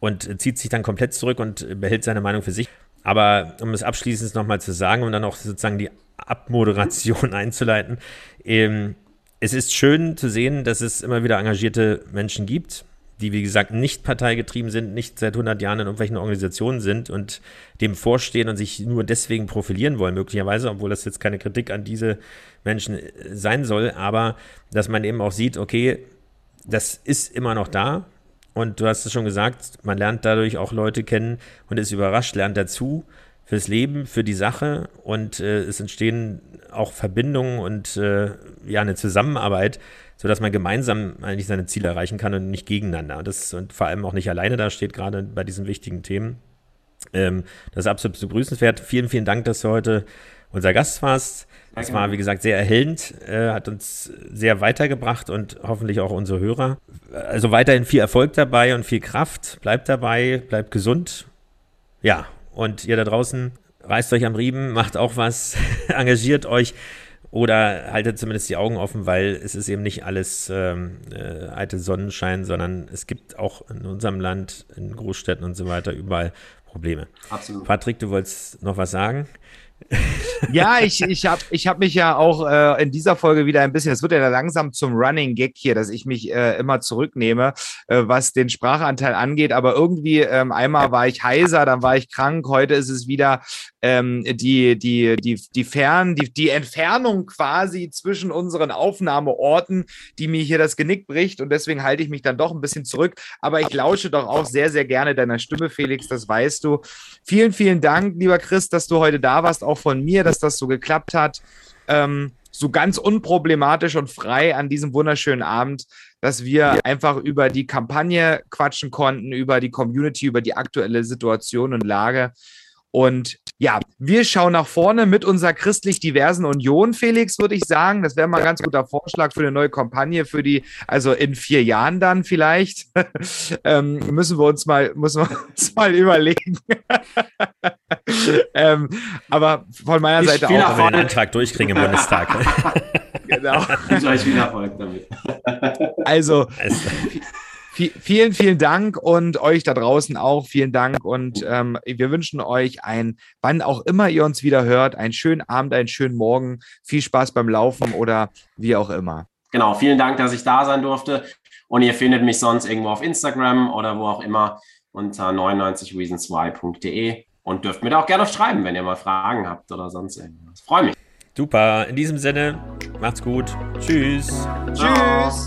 und zieht sich dann komplett zurück und behält seine Meinung für sich. Aber um es abschließend nochmal zu sagen und dann auch sozusagen die Abmoderation einzuleiten, ähm, es ist schön zu sehen, dass es immer wieder engagierte Menschen gibt, die, wie gesagt, nicht parteigetrieben sind, nicht seit 100 Jahren in irgendwelchen Organisationen sind und dem vorstehen und sich nur deswegen profilieren wollen, möglicherweise, obwohl das jetzt keine Kritik an diese Menschen äh, sein soll, aber dass man eben auch sieht, okay, das ist immer noch da. Und du hast es schon gesagt, man lernt dadurch auch Leute kennen und ist überrascht, lernt dazu fürs Leben, für die Sache und äh, es entstehen auch Verbindungen und äh, ja eine Zusammenarbeit, sodass man gemeinsam eigentlich seine Ziele erreichen kann und nicht gegeneinander. Und das und vor allem auch nicht alleine da steht, gerade bei diesen wichtigen Themen. Ähm, das ist absolut begrüßenswert. Vielen, vielen Dank, dass du heute unser Gast warst. Das war, wie gesagt, sehr erhellend, äh, hat uns sehr weitergebracht und hoffentlich auch unsere Hörer. Also weiterhin viel Erfolg dabei und viel Kraft. Bleibt dabei, bleibt gesund. Ja, und ihr da draußen, reißt euch am Riemen, macht auch was, engagiert euch oder haltet zumindest die Augen offen, weil es ist eben nicht alles ähm, äh, alte Sonnenschein, sondern es gibt auch in unserem Land, in Großstädten und so weiter überall Probleme. Absolut. Patrick, du wolltest noch was sagen? ja, ich, ich habe ich hab mich ja auch äh, in dieser Folge wieder ein bisschen, es wird ja langsam zum Running Gag hier, dass ich mich äh, immer zurücknehme, äh, was den Sprachanteil angeht. Aber irgendwie ähm, einmal war ich heiser, dann war ich krank, heute ist es wieder ähm, die, die, die, die Fern, die, die Entfernung quasi zwischen unseren Aufnahmeorten, die mir hier das Genick bricht. Und deswegen halte ich mich dann doch ein bisschen zurück. Aber ich lausche doch auch sehr, sehr gerne deiner Stimme, Felix, das weißt du. Vielen, vielen Dank, lieber Chris, dass du heute da warst, auch von mir, dass das so geklappt hat. Ähm, so ganz unproblematisch und frei an diesem wunderschönen Abend, dass wir einfach über die Kampagne quatschen konnten, über die Community, über die aktuelle Situation und Lage. Und ja, wir schauen nach vorne mit unserer christlich diversen Union, Felix, würde ich sagen. Das wäre mal ein ganz guter Vorschlag für eine neue Kampagne für die, also in vier Jahren dann vielleicht. ähm, müssen wir uns mal, müssen wir uns mal überlegen. ähm, aber von meiner ich Seite auch. Wenn wir den Antrag durchkriegen im Bundestag. genau. also, vielen, vielen Dank und euch da draußen auch vielen Dank und ähm, wir wünschen euch ein, wann auch immer ihr uns wieder hört, einen schönen Abend, einen schönen Morgen, viel Spaß beim Laufen oder wie auch immer. Genau, vielen Dank, dass ich da sein durfte und ihr findet mich sonst irgendwo auf Instagram oder wo auch immer unter 99reasonswhy.de und dürft mir da auch gerne schreiben, wenn ihr mal Fragen habt oder sonst irgendwas. Freue mich. Super, in diesem Sinne, macht's gut. Tschüss. Tschüss.